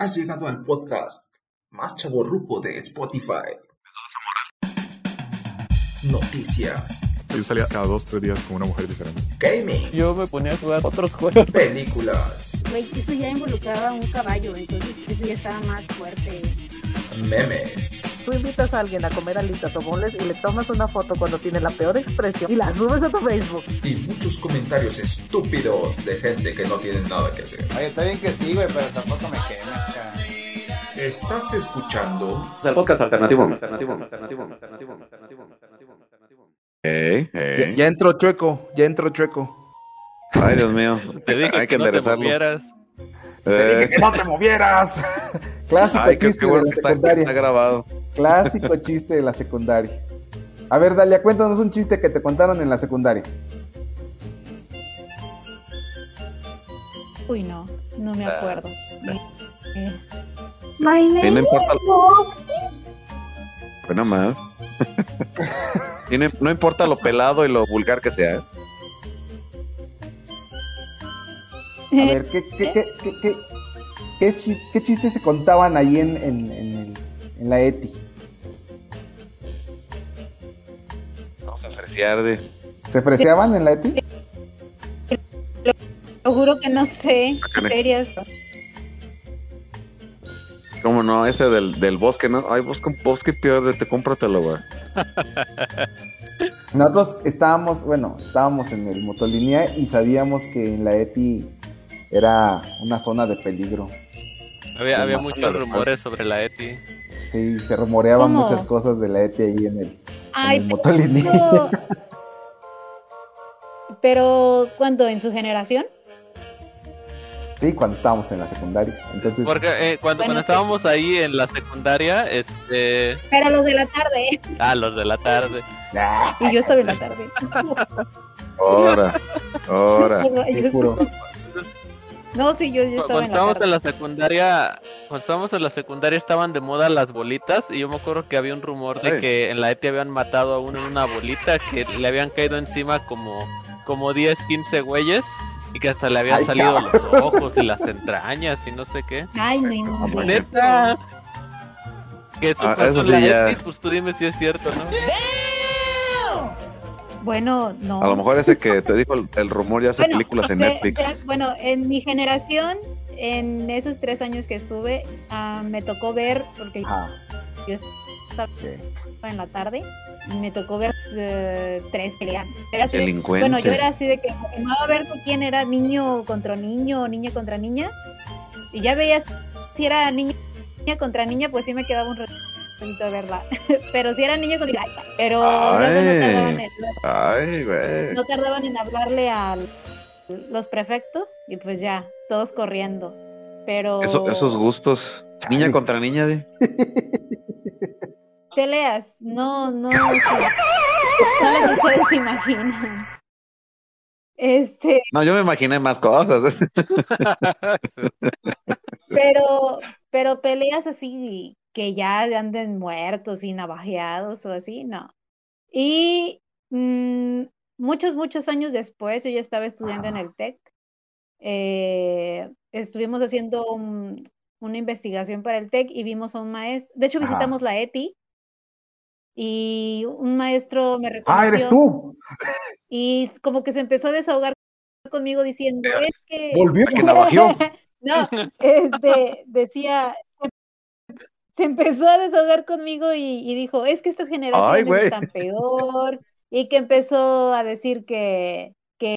Has llegado al podcast más chaborruco de Spotify. Noticias, Yo salía cada dos, tres días con una mujer diferente. gaming, Yo me ponía a jugar otros juegos. películas, Güey, eso ya involucraba un caballo, entonces eso ya estaba más fuerte. memes, Tú invitas a alguien a comer alitas o moles y le tomas una foto cuando tiene la peor expresión y la subes a tu Facebook. y muchos comentarios estúpidos de gente que no tiene nada que hacer. Oye, está bien que sí, güey, pero tampoco me quemes, cara. Estás escuchando El podcast alternativo. Alternativo. Alternativo. Alternativo. Alternativo. Alternativo. Ey, Ya, ey. ya entró chueco, ya entró chueco. Ay, Dios mío. Te dije Hay que que no te movieras. Eh, ¡Que no te movieras! Clásico Ay, chiste qué de bueno la que está, está secundaria. grabado. Clásico chiste de la secundaria. A ver, Dalia, cuéntanos un chiste que te contaron en la secundaria. Uy, no, no me acuerdo. Eh, My Y no name importa, bueno, más. Y no, no importa lo pelado y lo vulgar que sea. ¿eh? A ver, ¿qué, qué, qué, qué, qué, qué chi- qué chistes se contaban ahí en, en, en, el- en la ETI? Vamos a apreciar de. ¿Se freseaban en la ETI? Lo juro que no sé. Serias. ¿Cómo no? Ese del, del bosque, ¿no? Ay, bosque, bosque pierde, te cómpratelo, güey. Nosotros estábamos, bueno, estábamos en el motolinea y sabíamos que en la ETI era una zona de peligro. Había, Sí, había muchos rumores sobre la ETI. Sí, se rumoreaban ¿Cómo? muchas cosas de la ETI ahí en el, en Ay, el motolinea. pero... pero ¿cuándo? ¿En su generación? Sí, cuando estábamos en la secundaria. Entonces, Porque eh, cuando, Bueno, cuando estábamos ahí en la secundaria, este. Pero los de la tarde. Ah, los de la tarde. Y yo estaba en la tarde. Ahora, ahora. No, sí, yo, yo estaba Cuando en la estábamos tarde. en la secundaria, cuando estábamos en la secundaria estaban de moda las bolitas y yo me acuerdo que había un rumor de que en la ETI habían matado a uno en una bolita que le habían caído encima como, como 10, 15 güeyes y que hasta le habían Ay, salido cabrón. los ojos y las entrañas y no sé qué. Ay, no inventes. Neta. Que eso Ah, pasó en la ya. Pues tú dime si es cierto, ¿no? Bueno, no. A lo mejor ese que te dijo el, el rumor ya hace Bueno, películas en se- Netflix. se- bueno, en mi generación, en esos tres años que estuve, ah, me tocó ver, porque yo estaba sí. En la tarde, y me tocó ver eh, tres peleas. Era así de- Delincuente. bueno, yo era así de que me animaba a ver con quién era niño contra niño o niña contra niña, y ya veías si era niña, niña contra niña, pues sí me quedaba un ratito a verla. Pero si era niño contra niña, pero luego no Ay. tardaban en, Ay, no tardaban en hablarle a los prefectos y pues ya, todos corriendo. Pero Eso- esos gustos. Niña contra niña, de. peleas, no, no, no, no lo que ustedes imaginan. Este, No, yo me imaginé más cosas. pero, pero peleas así que ya anden muertos y navajeados o así, no. Y mm, muchos, muchos años después, yo ya estaba estudiando en el TEC. eh, estuvimos haciendo un- una investigación para el TEC y vimos a un maestro. De hecho, visitamos la ETI y un maestro me ¡Ah, eres reconoció tú! y como que se empezó a desahogar conmigo diciendo, es que... Volvió. que navajeó. No, este, decía, se empezó a desahogar conmigo y, y dijo, es que estas generaciones están peor, y que empezó a decir que, que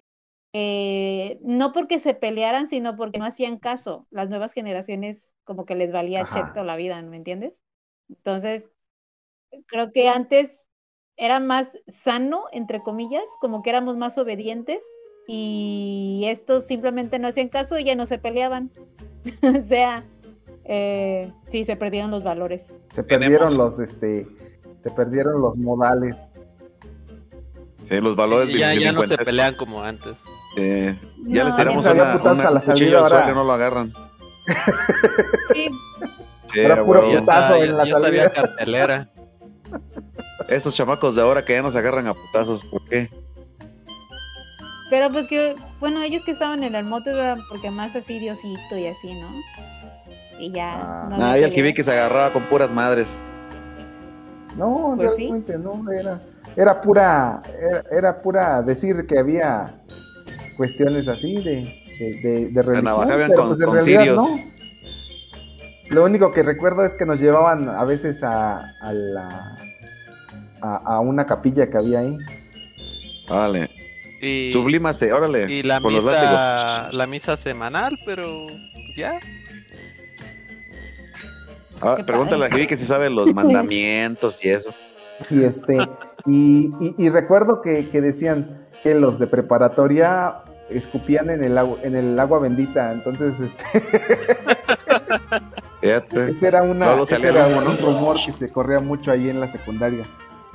eh, no porque se pelearan, sino porque no hacían caso. Las nuevas generaciones como que les valía cheto la vida, ¿me entiendes? Entonces, creo que antes era más sano, entre comillas, como que éramos más obedientes y estos simplemente no hacían caso y ya no se peleaban. o sea, eh, sí, se perdieron los valores. Se Tenemos- perdieron los, este, se perdieron los modales. Sí, los valores Y ya, ya no se pelean como antes. Eh, No, ya les tiramos no. una, una a la salida, ahora. no lo agarran. Sí, Sí, Era puro putazo en la ya salida. cartelera. Estos chamacos de ahora que ya no se agarran a putazos, ¿por qué? pero pues que, bueno, ellos que estaban en el mote eran porque más así Diosito y así, ¿no? y ya. Ah. no y el pelea. Hibiki se agarraba con puras madres. No, Pues sí. no, era, era pura, era, era pura decir que había cuestiones así de, de, de, de religión, pero con- pues en con realidad no. Lo único que recuerdo es que nos llevaban a veces a, a la a, a una capilla que había ahí. Órale. Y, Sublímase, órale. y la con los látigos. misa, la misa semanal, pero ya. Ah, pregúntale a padre. Hibiki si sabe los mandamientos y eso. Y este, y, y, y recuerdo que, que decían que los de preparatoria escupían en el agua, en el agua bendita, entonces este, ese era una ese era un rumor que se corría mucho ahí en la secundaria,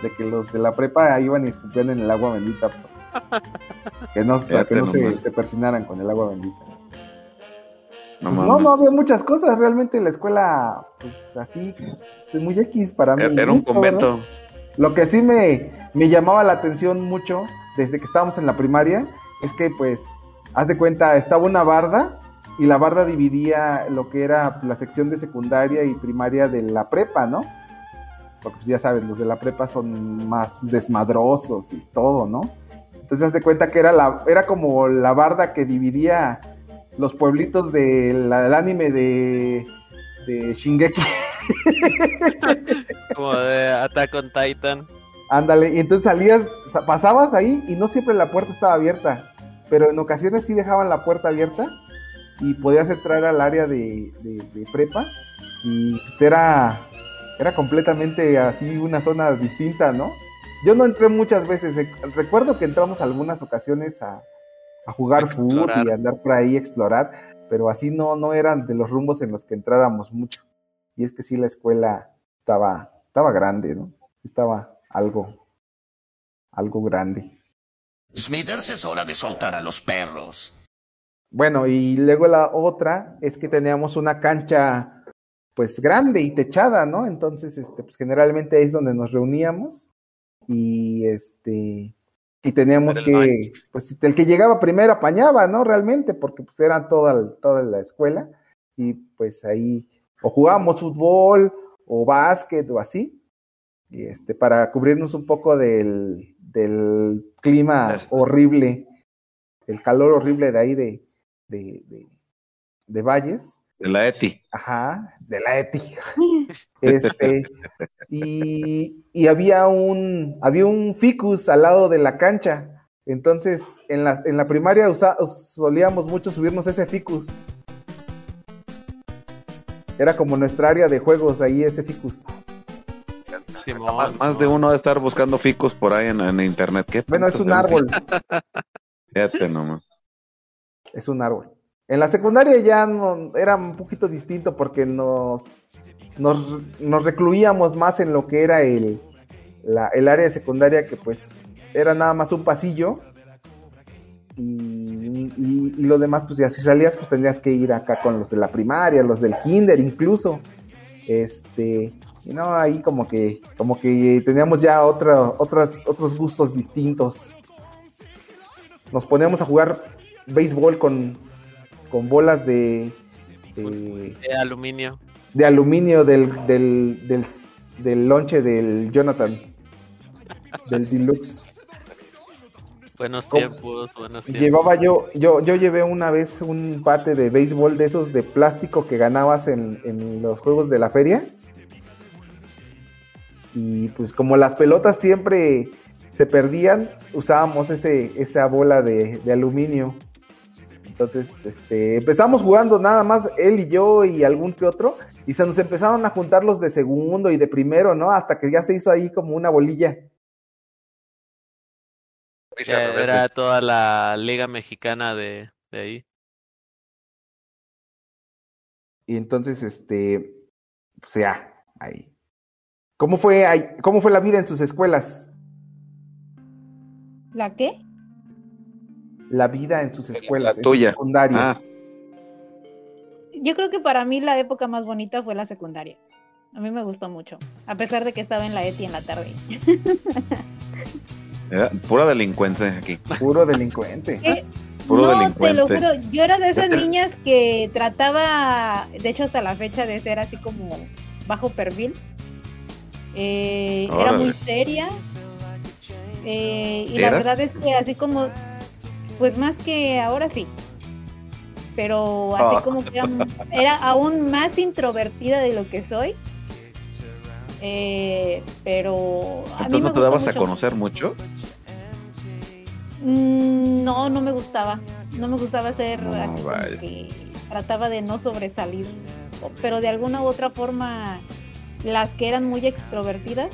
de que los de la prepa iban y escupían en el agua bendita, que no, para que no se, se persinaran con el agua bendita. No, Pues no, no había muchas cosas, realmente la escuela, pues así, pues, muy X para mí. Era, era un convento. Lo que sí me, me llamaba la atención mucho desde que estábamos en la primaria es que, pues, haz de cuenta, estaba una barda y la barda dividía lo que era la sección de secundaria y primaria de la prepa, ¿no? Porque, pues, ya sabes, los de la prepa son más desmadrosos y todo, ¿no? Entonces, haz de cuenta que era, la, era como la barda que dividía los pueblitos de la- del anime de, de Shingeki. Como de Attack on Titan. Ándale, y entonces salías, sa- pasabas ahí y no siempre la puerta estaba abierta, pero en ocasiones sí dejaban la puerta abierta y podías entrar al área de, de- de prepa y pues era, era completamente así una zona distinta, ¿no? Yo no entré muchas veces, eh, recuerdo que entramos algunas ocasiones a, a jugar fútbol y andar por ahí, explorar, pero así no, no eran de los rumbos en los que entráramos mucho. Y es que sí la escuela estaba, estaba grande, ¿no? Sí Estaba algo, algo grande. Smithers es hora de soltar a los perros. Bueno, y luego la otra es que teníamos una cancha pues grande y techada, ¿no? Entonces, este, pues generalmente ahí es donde nos reuníamos y este y teníamos que, pues el que llegaba primero apañaba, ¿no? Realmente, porque pues era toda, toda la escuela y pues ahí o jugábamos fútbol o básquet o así y este para cubrirnos un poco del, del clima Eso. horrible, el calor horrible de ahí de, de, de, de Valles, De la ETI. ajá, de la ETI. Este, y, y había un había un ficus al lado de la cancha. Entonces, en la, en la primaria usa- solíamos mucho subirnos ese ficus. Era como nuestra área de juegos ahí ese ficus. Simón, Más, más de uno de estar buscando ficus por ahí en, en internet. ¿Qué Bueno, es un árbol, Fíjate nomás. es un árbol. En la secundaria ya no, era un poquito distinto porque nos, nos, nos recluíamos más en lo que era el, la- el área de secundaria que pues era nada más un pasillo y, y- y lo demás pues ya si salías pues tendrías que ir acá con los de la primaria, los del kinder incluso, este, y no, ahí como que, como que teníamos ya otra, otras, otros gustos distintos. Nos poníamos a jugar béisbol con, con bolas de, de, de aluminio. de aluminio del, del, del, del lonche del Jonathan, del Deluxe. Buenos tiempos, buenos tiempos. Llevaba yo, yo, yo llevé una vez un bate de béisbol de esos de plástico que ganabas en, en los juegos de la feria. Y pues como las pelotas siempre se perdían, usábamos ese, esa bola de, de aluminio. Entonces, este, empezamos jugando nada más él y yo y algún que otro, y se nos empezaron a juntar los de segundo y de primero, ¿no? Hasta que ya se hizo ahí como una bolilla. Era toda la liga mexicana de, de ahí. Y entonces, este, pues ya, ahí. ¿Cómo fue, ahí- cómo fue la vida en sus escuelas? ¿La qué? La vida en sus escuelas, en sus tuya. secundarias. Ah, Yo creo que para mí la época más bonita fue la secundaria. A mí me gustó mucho, a pesar de que estaba en la ETI en la tarde. era pura delincuencia aquí. Puro delincuente. Eh, Puro no, te delincuente. lo juro, yo era de esas niñas que trataba, de hecho hasta la fecha, de ser así como bajo perfil. Eh, era muy seria. Eh, y ¿Era? la verdad es que así como, pues más que ahora sí. Pero así Ah. como que era, era aún más introvertida de lo que soy. Eh, pero a mí Entonces me no te dabas a conocer mucho. Mm, No, no me gustaba. No me gustaba ser No, así como que trataba de no sobresalir. Pero de alguna u otra forma, las que eran muy extrovertidas.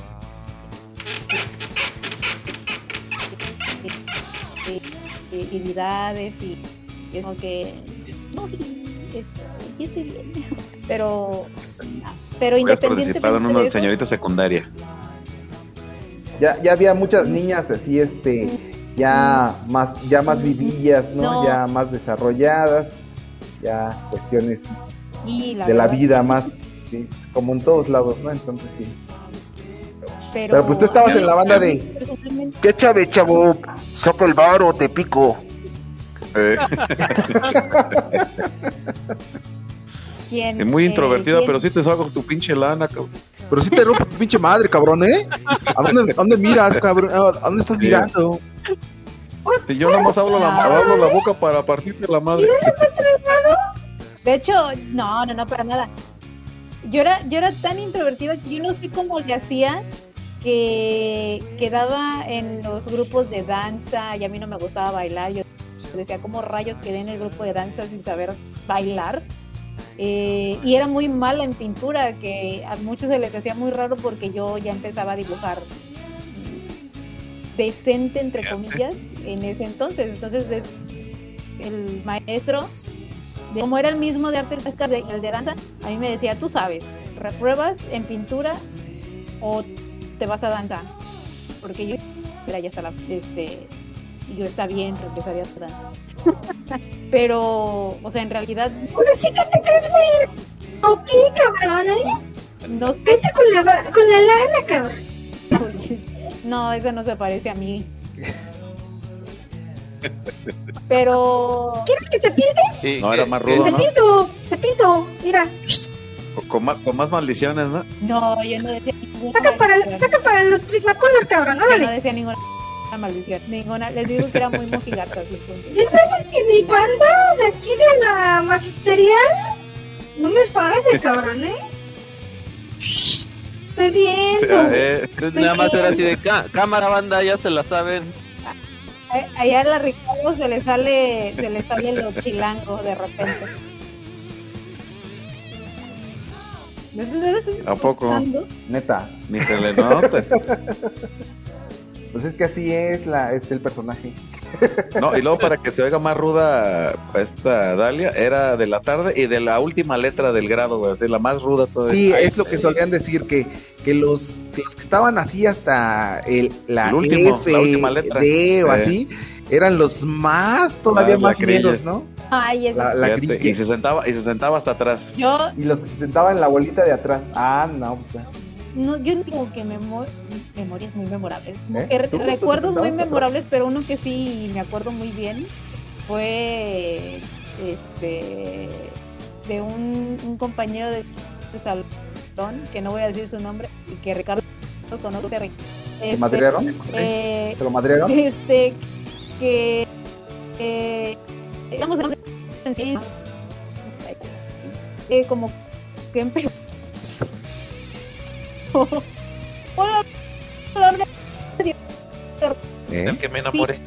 Habilidades y y es como que no es- oyete bien pero pero participado en una de eso señorita secundaria. Ya, ya había muchas niñas así, este, ya más, ya más vivillas, ¿no? No. Ya más desarrolladas, ya cuestiones y la de la vida sí, más, sí, como en todos lados, ¿no? Entonces sí. pero, Pero pues tú estabas en la banda de- ¿Qué chave, chavo? Saca el bar o te pico. Eh, ¿quién, y muy eh, introvertida, quién- pero sí te salgo tu pinche lana, cabrón. Pero sí te rompe tu pinche madre, cabrón, ¿eh? ¿A dónde, a dónde miras, cabrón? ¿A dónde estás mirando? Si yo nomás hablo la, abro la boca para partirte la madre. De hecho, no, no, no, para nada. Yo era, yo era tan introvertida que yo no sé cómo le hacía que quedaba en los grupos de danza y a mí no me gustaba bailar. Yo decía, ¿cómo rayos quedé en el grupo de danza sin saber bailar? Eh, y era muy mala en pintura, que a muchos se les hacía muy raro porque yo ya empezaba a dibujar decente, entre comillas, en ese entonces. Entonces, el maestro de como era el mismo de artes el de danza, a mí me decía, tú sabes, repruebas en pintura o te vas a danza. Porque yo era ya hasta la, este, yo está bien, regresaría a danza. Pero, o sea, en realidad, Ahora sí que te crees muy... Ok, cabrón, ¿eh? no sé, Vete con la, ba- con la lana, cabrón. no, eso no se parece a mí. Pero, ¿Quieres que te pinte? Sí, No, era más que- rudo, Te ¿no? pinto, te pinto. Mira, Con, más, con más maldiciones, ¿no? no, yo no decía ninguna saca para, saca para los Prismacolor, cabrón, Yo no órale. decía ninguna maldición, ninguna, les digo que era muy mojigata, así. ¿Ya sabes que mi banda de aquí de la magisterial no me falla, cabrón, eh? Estoy viendo. Eh, Entonces nada más era así de "Cá- cámara banda, ya se la saben. Allá a la Ricardo se le sale, se le sale lo chilango de repente. ¿No es- no lo estás ¿A poco? Neta. ni se le nota. Pues es que así es, la, es el personaje. No, y luego para que se oiga más ruda esta Dalia, era de la tarde y de la última letra del grado, güey, así, la más ruda todavía. Sí, es lo que solían decir, que, que los, que los que estaban así hasta el, la El último, F, la última letra. D o Eh. así, eran los más, todavía Más más menos, ¿no? Ay, eso. La, la grilla. y se sentaba, y se sentaba hasta atrás. Yo, Y los que se sentaban en la bolita de atrás. Ah, no, pues. no, yo no tengo que memo- memorias muy memorables. Como ¿Eh? que re- ¿Tú? ¿Tú te recuerdos muy memorables, pero uno que sí me acuerdo muy bien fue este de un, un compañero de, de salón, que no voy a decir su nombre, y que Ricardo conoce. ¿Te Este, madrearon? eh, ¿Te lo madrearon? este que eh, estamos en en sí, eh, como que empezó Hola, hablar de- ¿Eh? El que me enamoré.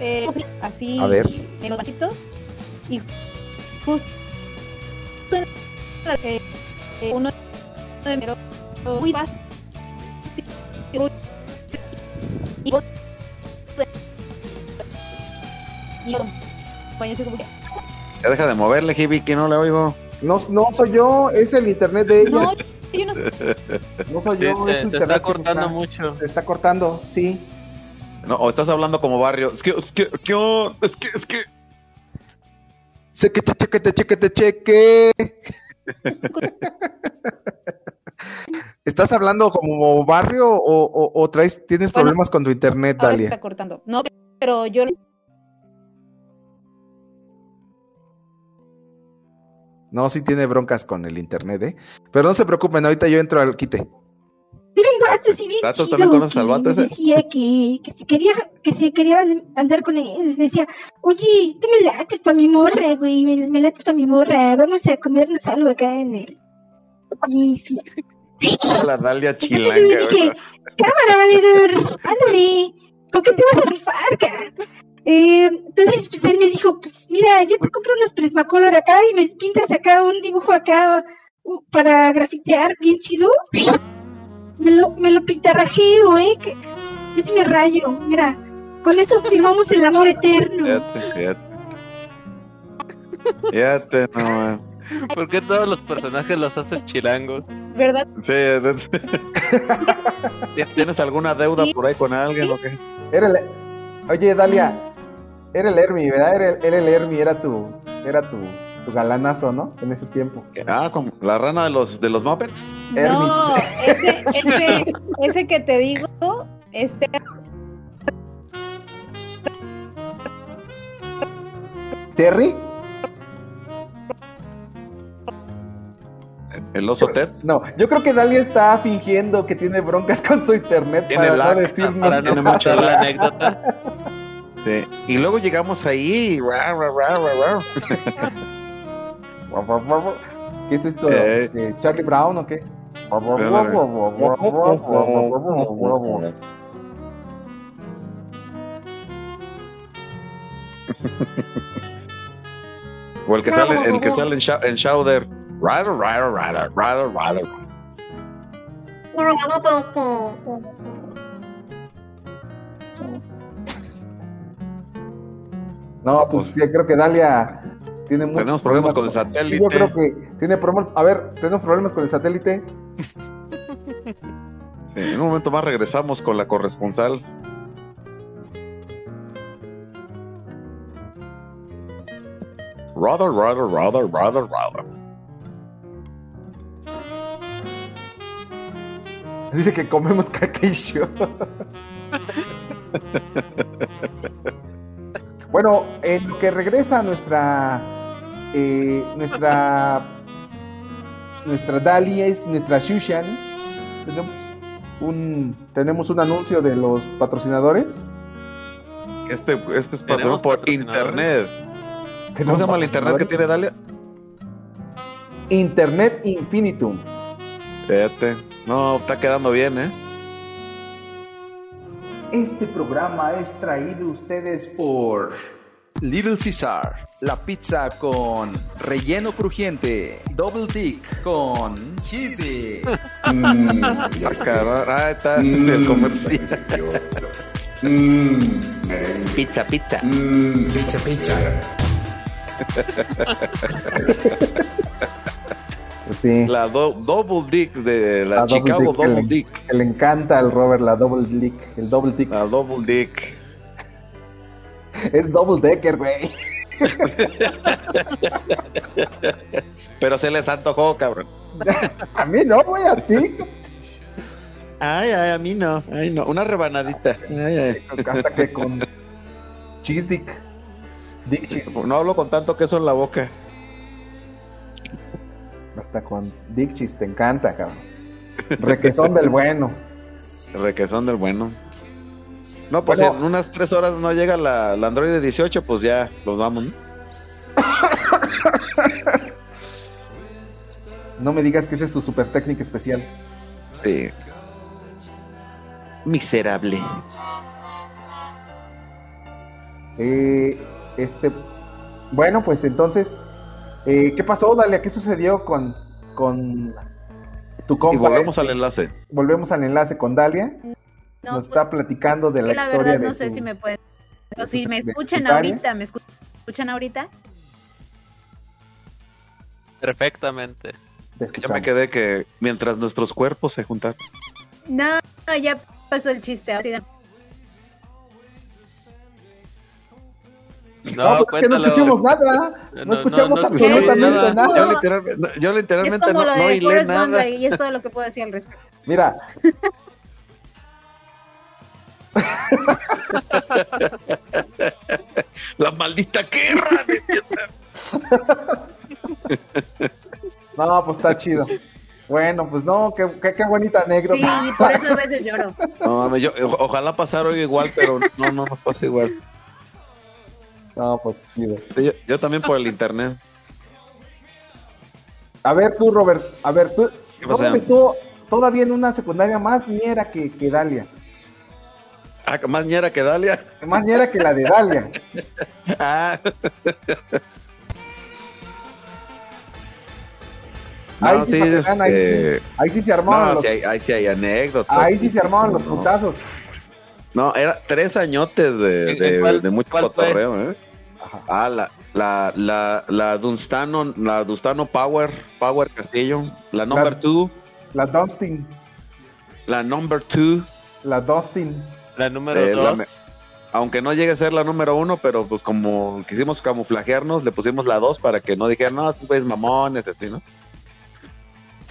eh, así A ver. en los banquitos y justo en la- eh, eh, uno de enero muy sí, y Ya deja de moverle, Jibi, que no le oigo. No, no soy yo, es el internet de ella. no yo no sé No soy Sí, yo, se, es se internet está cortando está- mucho. Se está cortando, sí. No, o estás hablando como barrio. Es que, es que, ¿qué on- es que, es que. Cheque, cheque, cheque, cheque, cheque. ¿Estás hablando como barrio o, o, o traes, tienes Bueno, problemas con tu internet, ahora se Dalia? está cortando no pero yo No, sí tiene broncas con el internet, ¿eh? Pero no se preocupen, ahorita yo entro al quite. Era un vato así bien ¿Datos chido también conoces que al vato me ese? decía que, que si quería que si quería andar con él, me decía, oye, tú me lates para mi morra, güey, me, me lates para mi morra, vamos a comernos algo acá en el... Y sí. La Dalia chilanga, dije, cámara, valedor, ándale, ¿con qué te vas a rifar, cara? Eh, entonces, pues él me dijo, pues mira, yo te compro unos Prismacolor acá y me pintas acá un dibujo acá uh, para grafitear bien chido. Me lo, me lo pintarrajeo, eh, que yo sí me rayo, mira, con eso firmamos el amor eterno. Fíjate, fíjate. Fíjate, no, man. ¿Por qué todos los personajes los haces chilangos? ¿verdad? Sí, ¿Tienes alguna deuda por ahí con alguien o qué? Era el... Oye, Dalia, era el Hermi, ¿verdad? Era el, era el Hermi, era tu, era tu, tu galanazo, ¿no? En ese tiempo. Ah, como la rana de los de los Muppets. No, ese, ese, ese que te digo, este ¿Terry? El oso Ted. No, yo creo que Dalia está fingiendo que tiene broncas con su internet Tiene para lag, no decirnos para no la anécdota. Sí. Y luego llegamos ahí. ¿Qué es esto? Eh. ¿Eh, ¿Charlie Brown o qué? O el que sale, el que sale en, Shou- en Shouder. Rider, rider, rider, rider, rider. No, pues sí, creo que Dalia tiene muchos Tenemos problemas con el satélite. Yo creo que tiene problemas. A ver, tenemos problemas con el satélite. Sí, en un momento más regresamos con la corresponsal. Rather, rather, rather, rather, rather. Dice que comemos caquillo. bueno, en lo que regresa nuestra eh, nuestra nuestra Dalia es nuestra Shushan. Tenemos un tenemos un anuncio de los patrocinadores. Este, este es patrón ¿Tenemos por internet. ¿Cómo Tenemos se llama el internet que tiene Dalia? Internet Infinitum. Fíjate. No, está quedando bien, ¿eh? Este programa es traído a ustedes por Little Caesar, la pizza con relleno crujiente, Double Dick con cheese dick. Mm, Ah, está el comercial. Pizza, pizza. Pizza, pizza. Sí. La do- Double Dick de la, La Double Chicago Double le- Dick. que le encanta al Robert la Double Dick, el Double Dick. La Double Dick. Es Double Decker, güey. Pero se les antojó, cabrón. A mí no, güey, a ti. Ay, ay, a mí no. Ay, no. Una rebanadita. Ay, ay. Hasta que con Cheese Dick. Dick Cheese. No hablo con tanto queso en la boca. Hasta con Cheese, te encanta, cabrón. Requesón del bueno. Requesón del bueno. No, pues Bueno. en unas tres horas no llega la, la Android 18, pues ya los vamos. ¿no? No me digas que esa es tu super técnica especial. Sí. Miserable. Eh, este, bueno, pues entonces, eh, ¿qué pasó, Dalia? ¿Qué sucedió con, con tu compa? Y volvemos este? al enlace. Volvemos al enlace con Dalia. No, Nos está platicando de Es la, que la historia verdad de no sé su- si me pueden. Pero si su- me escuchan ahorita, ¿me escu- escuchan ahorita? Perfectamente. Te Ya me quedé que mientras nuestros cuerpos se juntan. No, ya pasó el chiste. sigamos. No, pues es que no escuchamos nada. No, No, escuchamos no, no absolutamente nada. nada. Yo literalmente, no, yo Es literalmente como no, lo no de hilé Forrest Gump nada. y es todo lo que puedo decir al respecto. Mira, La maldita guerra. No, pues está chido. Bueno, pues no, qué, qué, qué bonita anécdota. Sí, por eso a veces lloro. No, mames, yo, ojalá pasara hoy igual, pero no, no nos pasa igual. No, pues chido. Sí, Yo, yo también por el internet. A ver tú, Robert, a ver tú, ¿Qué pasa? Robert estuvo todavía en una secundaria más ñera que, que Dalia. Ah, más ñera que Dalia. Más ñera que la de Dalia. Ah. Ahí sí, ahí este, sí. Ahí sí se armaban No, los, ahí sí hay anécdotas. ahí sí se armaban los No. putazos. No, era tres añotes de, ¿En- de, en cuál- de mucho cotorreo, ¿eh? Ah, la, la, la, la Dunstano, la Dunstano Power, Power Castillo, la number La- two, La Dustin, la number two, la Dustin. La número Eh, la 2. me- aunque no llegue a ser la número uno, pero pues como quisimos camuflajearnos, le pusimos la dos para que no dijeran, no, estos güeyes mamones, así, ¿no?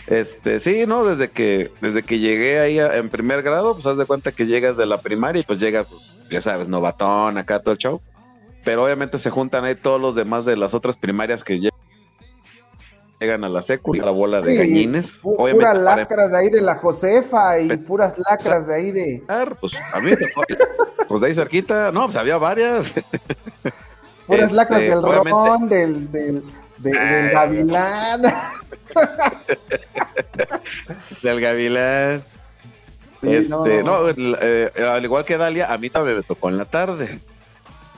Este, sí, no, desde que, desde que llegué ahí a- en primer grado, pues haz de cuenta que llegas de la primaria y pues llegas, pues, ya sabes, novatón, acá todo el show. Pero obviamente se juntan ahí todos los demás de las otras primarias que lle- llegan a la secu, la bola de Sí, gallines. Obviamente puras lacras de ahí de la Josefa y puras lacras de ahí de... pues a mí pues de ahí cerquita, no, pues había varias. Puras Este, lacras del obviamente- ron, del, del, de- del gavilán. del Gavilán. Sí, este, no. eh, al igual que Dalia, a mí también me tocó en la tarde.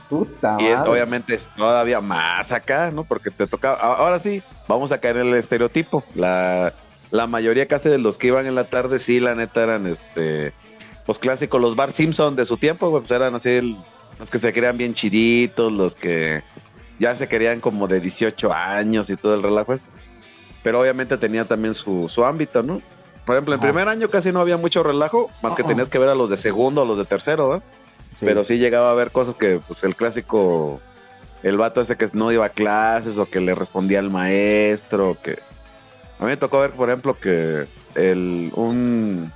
Puta Y es- obviamente es todavía más acá, ¿no? Porque te tocaba. a- Ahora sí, vamos a caer en el estereotipo. La, la mayoría casi de los que iban en la tarde, sí, la neta eran este. Pues clásicos, los Bar Simpson de su tiempo, pues eran así el- los que se creían bien chiditos, los que ya se querían como de 18 años y todo el relajo ese. Pero obviamente tenía también su, su ámbito, ¿no? Por ejemplo, en primer año casi no había mucho relajo, más que tenías que ver a los de segundo, a los de tercero, ¿verdad? Pero sí llegaba a ver cosas que, pues, el clásico, el vato ese que no iba a clases o que le respondía al maestro, que... A mí me tocó ver, por ejemplo, que el, un,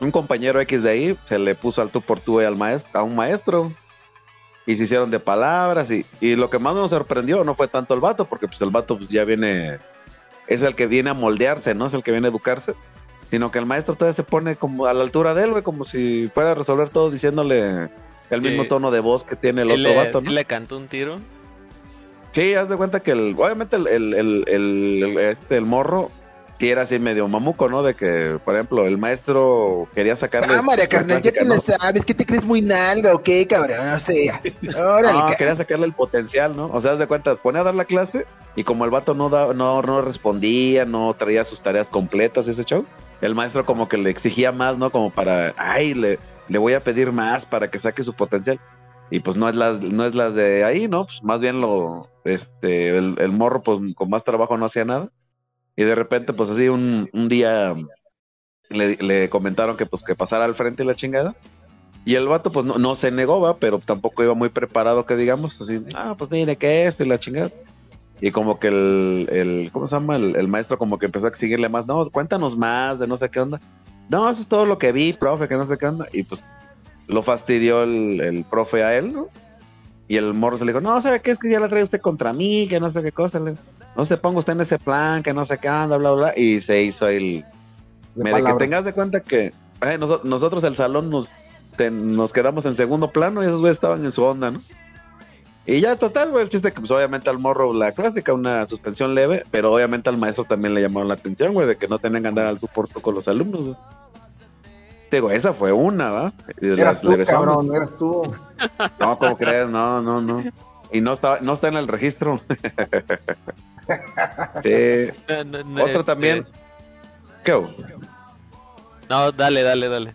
un compañero X de ahí se le puso al tú por tú al maestro, a un maestro y se hicieron de palabras y, y lo que más nos sorprendió no fue tanto el vato, porque pues el vato pues, ya viene, es el que viene a moldearse, ¿no? Es el que viene a educarse, sino que el maestro todavía se pone como a la altura de él, güey, como si fuera a resolver todo diciéndole el mismo Sí. tono de voz que tiene el ¿Sí otro le, vato, le cantó un tiro? Sí, haz de cuenta que el, obviamente el, el, el, el- el- este, el morro sí era así medio mamuco, ¿no? De que, por ejemplo, el maestro quería sacarle... Ah, María carnal, ya te ¿no? lo sabes, que te crees muy nalga o qué, cabrón, no sé. Órale, No, ca- quería sacarle el potencial, ¿no? O sea, haz de cuenta, pone a dar la clase y como el vato no, da, no, no respondía, no traía sus tareas completas, ese show, el maestro como que le exigía más, ¿no? Como para, ay, le, le voy a pedir más para que saque su potencial. Y pues no es las, no es las de ahí, ¿no? Pues más bien lo, este, el, el morro pues con más trabajo no hacía nada. Y de repente pues así un, un día le, le comentaron que pues que pasara al frente y la chingada. Y el vato, pues no, no se negó, ¿va? pero tampoco iba muy preparado, que digamos, así, ah, pues mire que esto y la chingada. Y como que el, el ¿cómo se llama? El, el maestro como que empezó a exigirle más, no, cuéntanos más de no sé qué onda. No, eso es todo lo que vi, profe, que no sé qué onda. Y pues lo fastidió el, el profe a él, ¿no? Y el morro se le dijo, no, ¿sabe qué? Es que ya la trae usted contra mí, que no sé qué cosa. le- No se ponga usted en ese plan, que no sé qué anda, bla, bla. Y se hizo el... De Mira, que tengas de cuenta que eh, noso- nosotros el salón nos, te- nos quedamos en segundo plano y esos güeyes estaban en su onda, ¿no? Y ya total, güey, el chiste que pues obviamente al morro la clásica, una suspensión leve, pero obviamente al maestro también le llamaron la atención, güey, de que no tenían que andar al tú por tú con los alumnos, güey. Digo, esa fue una, ¿va? Y Eras las tú, levesonas. cabrón, eras tú. No, como crees, no, no, no. Y no está, no está en el registro. No, Otro este- también. ¿Qué? No, dale, dale, dale.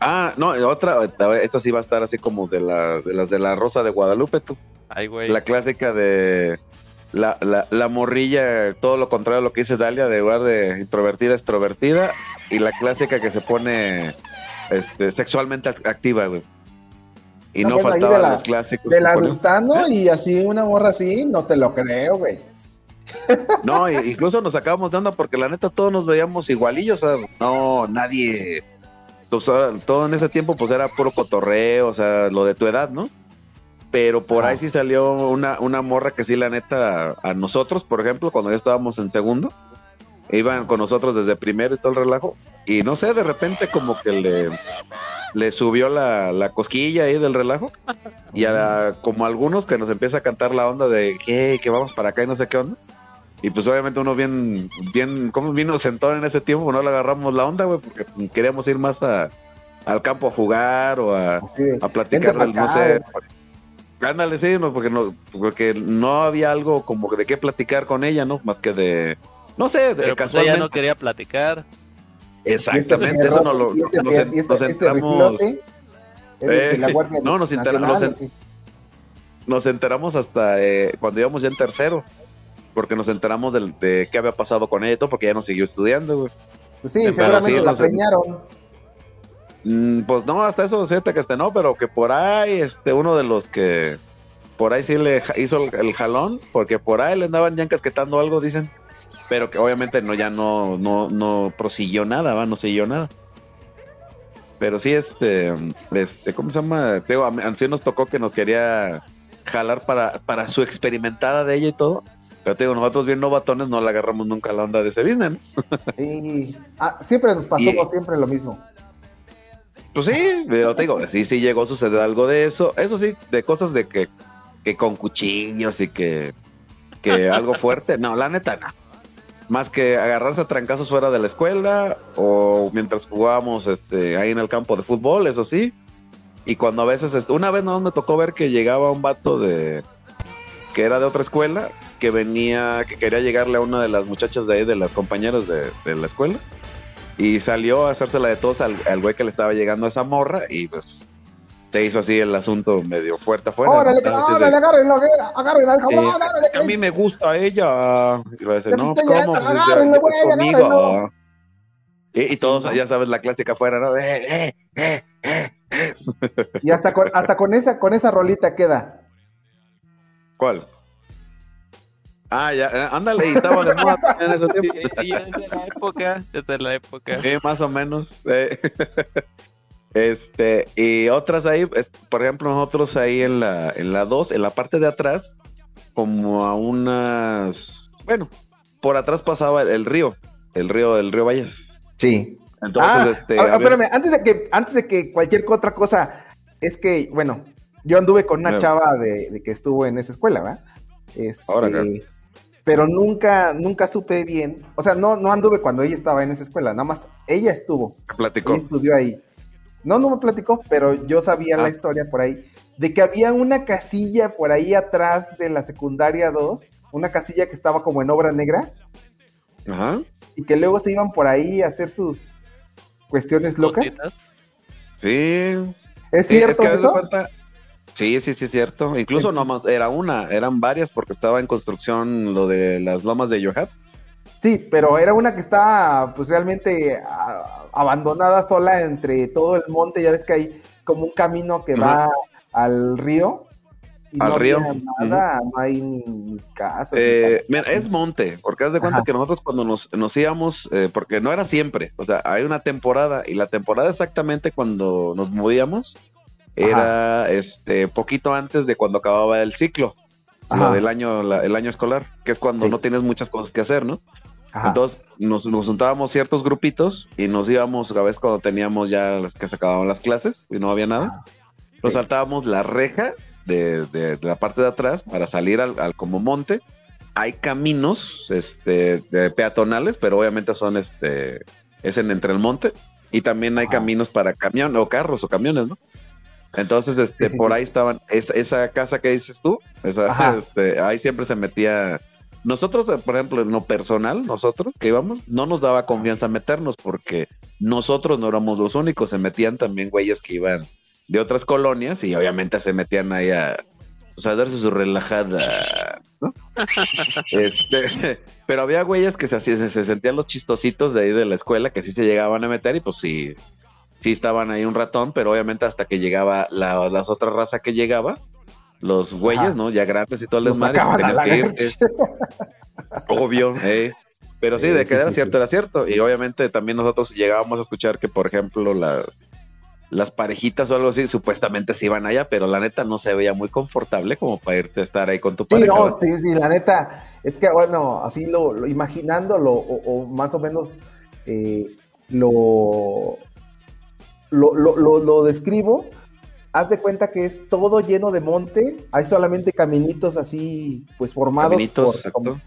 Ah, no, otra, esta sí va a estar así como de, la, de las de la Rosa de Guadalupe, tú. Ay, güey. La clásica de la, la, la morrilla, todo lo contrario a lo que dice Dalia, de lugar de introvertida, extrovertida, y la clásica que se pone este, sexualmente act- activa, güey. Y No, ahí faltaban la- los clásicos. De la Gustano y así una morra así, no te lo creo, güey. No, i- incluso nos sacábamos de onda porque la neta todos nos veíamos igualillos, o sea, no, nadie, pues, todo en ese tiempo pues era puro cotorreo, o sea, lo de tu edad, ¿no? Pero por ahí sí salió una, una morra que sí, la neta, a nosotros, por ejemplo, cuando ya estábamos en segundo, iban con nosotros desde primero y todo el relajo, y no sé, de repente como que le, le subió la, la cosquilla ahí del relajo, y a, como algunos que nos empieza a cantar la onda de que, que vamos para acá y no sé qué onda, y pues obviamente uno bien, bien, como vino sentón en ese tiempo, no le agarramos la onda, güey, porque queríamos ir más a, al campo a jugar o a, a platicar, pa' no sé. Ándale, sí, no, porque no, porque no había algo como de qué platicar con ella, ¿no? Más que de, no sé, de Pero pues ella no quería platicar. Exactamente, eso no lo, este, nos, en- este- nos este de Eh, la Guardia no, nos, enter- nos en- enteramos hasta eh, cuando íbamos ya en tercero, porque nos enteramos del- de qué había pasado con ella y todo, porque ya no siguió estudiando, güey. Pues sí, Pero seguramente sí, la nos- preñaron. Mm, Pues no, hasta eso, fíjate que este no, pero que por ahí, este, uno de los que por ahí sí le hizo el, el jalón, porque por ahí le andaban ya encasquetando algo, dicen, pero que obviamente no, ya no, no, no prosiguió nada, va, no siguió nada. Pero sí, este, este, ¿cómo se llama? Te Digo, a, nos tocó que nos quería jalar para, para su experimentada de ella y todo. Pero te digo, nosotros bien novatones no le agarramos nunca la onda de ese business, ¿no? Sí. Ah, siempre nos pasó Y- siempre lo mismo. Pues sí, pero te digo, sí, sí llegó a suceder algo de eso. Eso sí, de cosas de que, que con cuchillos y que, que algo fuerte. No, la neta no. Más que agarrarse a trancazos fuera de la escuela o mientras jugábamos este, ahí en el campo de fútbol, eso sí. Y cuando a veces, este, una vez no me tocó ver que llegaba un vato de que era de otra escuela, que venía, que quería llegarle a una de las muchachas de ahí, de las compañeras de, de la escuela. Y salió a hacérsela de todos al, al güey que le estaba llegando a esa morra y pues se hizo así el asunto medio fuerte afuera. órale, órale, agárrenlo, agárrenlo a mí me gusta ella. Y le dice, Ya no, te ¿cómo? estoy llegando, ya- agárrenlo, ya güey, es conmigo. agárrenlo. Y, y todos, ya sabes, la clásica afuera, ¿no? Eh, eh, eh. Y hasta con, hasta con esa, con esa rolita queda. ¿Cuál? Ah, ya, ándale, y estaba de moda también en ese tiempo. Y es de la época, desde la época. Sí, más o menos. eh. Este, y otras ahí, por ejemplo, nosotros ahí en la, en la 2, en la parte de atrás, como a unas, bueno, por atrás pasaba el, el río, el río del río Valles. Sí. Entonces, Ah, este, ah, había- espérame, antes de que, antes de que cualquier otra cosa, es que, bueno, yo anduve con una chava de, de que estuvo en esa escuela, ¿verdad? Este, Ahora, claro. pero nunca, nunca supe bien, o sea, no, no anduve cuando ella estaba en esa escuela, nada más ella estuvo, platicó. ella estudió ahí. No, no me platicó, pero yo sabía Ah. la historia por ahí, de que había una casilla por ahí atrás de la secundaria 2, una casilla que estaba como en obra negra, Ajá. y que luego se iban por ahí a hacer sus cuestiones locas. Sí. ¿Es Sí, cierto que haz de eso? cuenta- Sí, sí, sí, es cierto. Incluso no más, era una, eran varias porque estaba en construcción lo de las lomas de Yohat. Sí, pero era una que está pues realmente abandonada sola entre todo el monte, ya ves que hay como un camino que va al río. y Al no río, nada, no hay ni casas. Eh, mira, es monte, porque haz de cuenta Ajá. que nosotros cuando nos, nos íbamos, eh, porque no era siempre, o sea, hay una temporada, y la temporada exactamente cuando nos movíamos era este poquito antes de cuando acababa el ciclo, lo del año, la- el año escolar, que es cuando Sí. no tienes muchas cosas que hacer, ¿no? Ajá. Entonces nos, nos juntábamos ciertos grupitos y nos íbamos a veces cuando teníamos ya las que se acababan las clases y no había nada. Nos saltábamos la reja de, de- de la parte de atrás para salir al, al como monte. Hay caminos este, de peatonales, pero obviamente son este es en entre el monte y también hay caminos para camión o carros o camiones, ¿no? Entonces, este, por ahí estaban, esa, esa casa que dices tú, esa, este, ahí siempre se metía. Nosotros, eh, por ejemplo, en lo personal, nosotros que íbamos, no nos daba confianza meternos porque nosotros no éramos los únicos, se metían también güeyes que iban de otras colonias y obviamente se metían ahí a, pues, a darse su relajada, ¿no? Este, pero había güeyes que se, hacían- se, se sentían los chistositos de ahí de la escuela que sí se llegaban a meter y pues sí, sí estaban ahí un ratón, pero obviamente hasta que llegaba la, las otra raza que llegaba, los güeyes. ¿no? Ya grandes y todo el desmadre, tenías que ir, obvio, eh. Pero sí, Sí, de sí, que era sí, cierto, era cierto. Y obviamente también nosotros llegábamos a escuchar que, por ejemplo, las, las parejitas o algo así supuestamente se iban allá, pero la neta no se veía muy confortable como para irte a estar ahí con tu Sí, pareja. no, ¿verdad? sí, sí, la neta, es que bueno, así lo, lo- imaginándolo o, o más o menos eh, lo, lo, lo- lo describo, haz de cuenta que es todo lleno de monte, hay solamente caminitos así, pues formados Caminitos, por,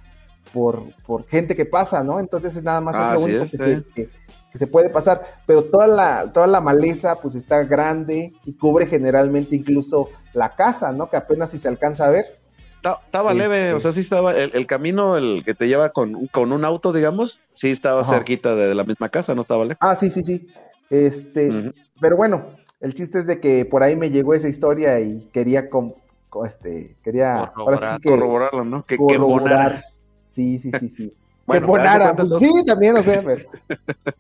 por, por gente que pasa, ¿no? Entonces es nada más es Ah, lo único es, que, sí. se, que- que se puede pasar, pero toda la, toda la maleza pues está grande y cubre generalmente incluso la casa, ¿no? Que apenas si se alcanza a ver. Ta- Estaba leve, o sea, sí estaba, el, el camino, el que te lleva con, un- con un auto, digamos, sí estaba Ajá. cerquita de la misma casa, no estaba lejos. Ah, sí, sí, sí. Este, pero bueno, el chiste es de que por ahí me llegó esa historia y quería com- co- este, quería ahora sí que Corroborarlo, ¿no? Que, corroborar. Sí, sí, sí, sí. Bueno, que cuenta, pues sí, también, o sea, pero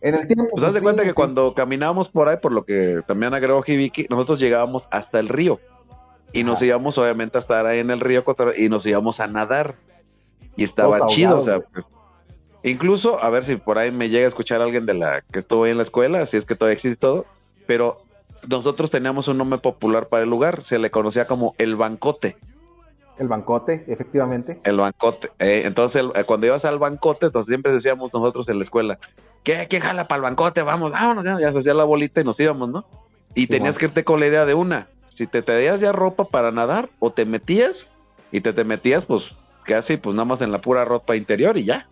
en el tiempo. Pues haz de sí, cuenta que sí. cuando caminábamos por ahí, por lo que también agregó Hibiki, nosotros llegábamos hasta el río. Y nos íbamos obviamente a estar ahí en el río y nos íbamos a nadar. Y estaba chido, o sea, pues, incluso a ver si por ahí me llega a escuchar alguien de la que estuvo ahí en la escuela, si es que todavía existe todo, pero nosotros teníamos un nombre popular para el lugar, se le conocía como el bancote. El bancote, efectivamente. El bancote. eh, entonces, el- eh, cuando ibas al bancote, entonces siempre decíamos nosotros en la escuela, ¿qué? ¿Quién jala para el bancote? Vamos, vámonos. Ya, ya se hacía la bolita y nos íbamos, ¿no? Y tenías bueno. que irte con la idea de una, si te traías ya ropa para nadar o te metías y te te metías, pues casi, pues nada más en la pura ropa interior y ya.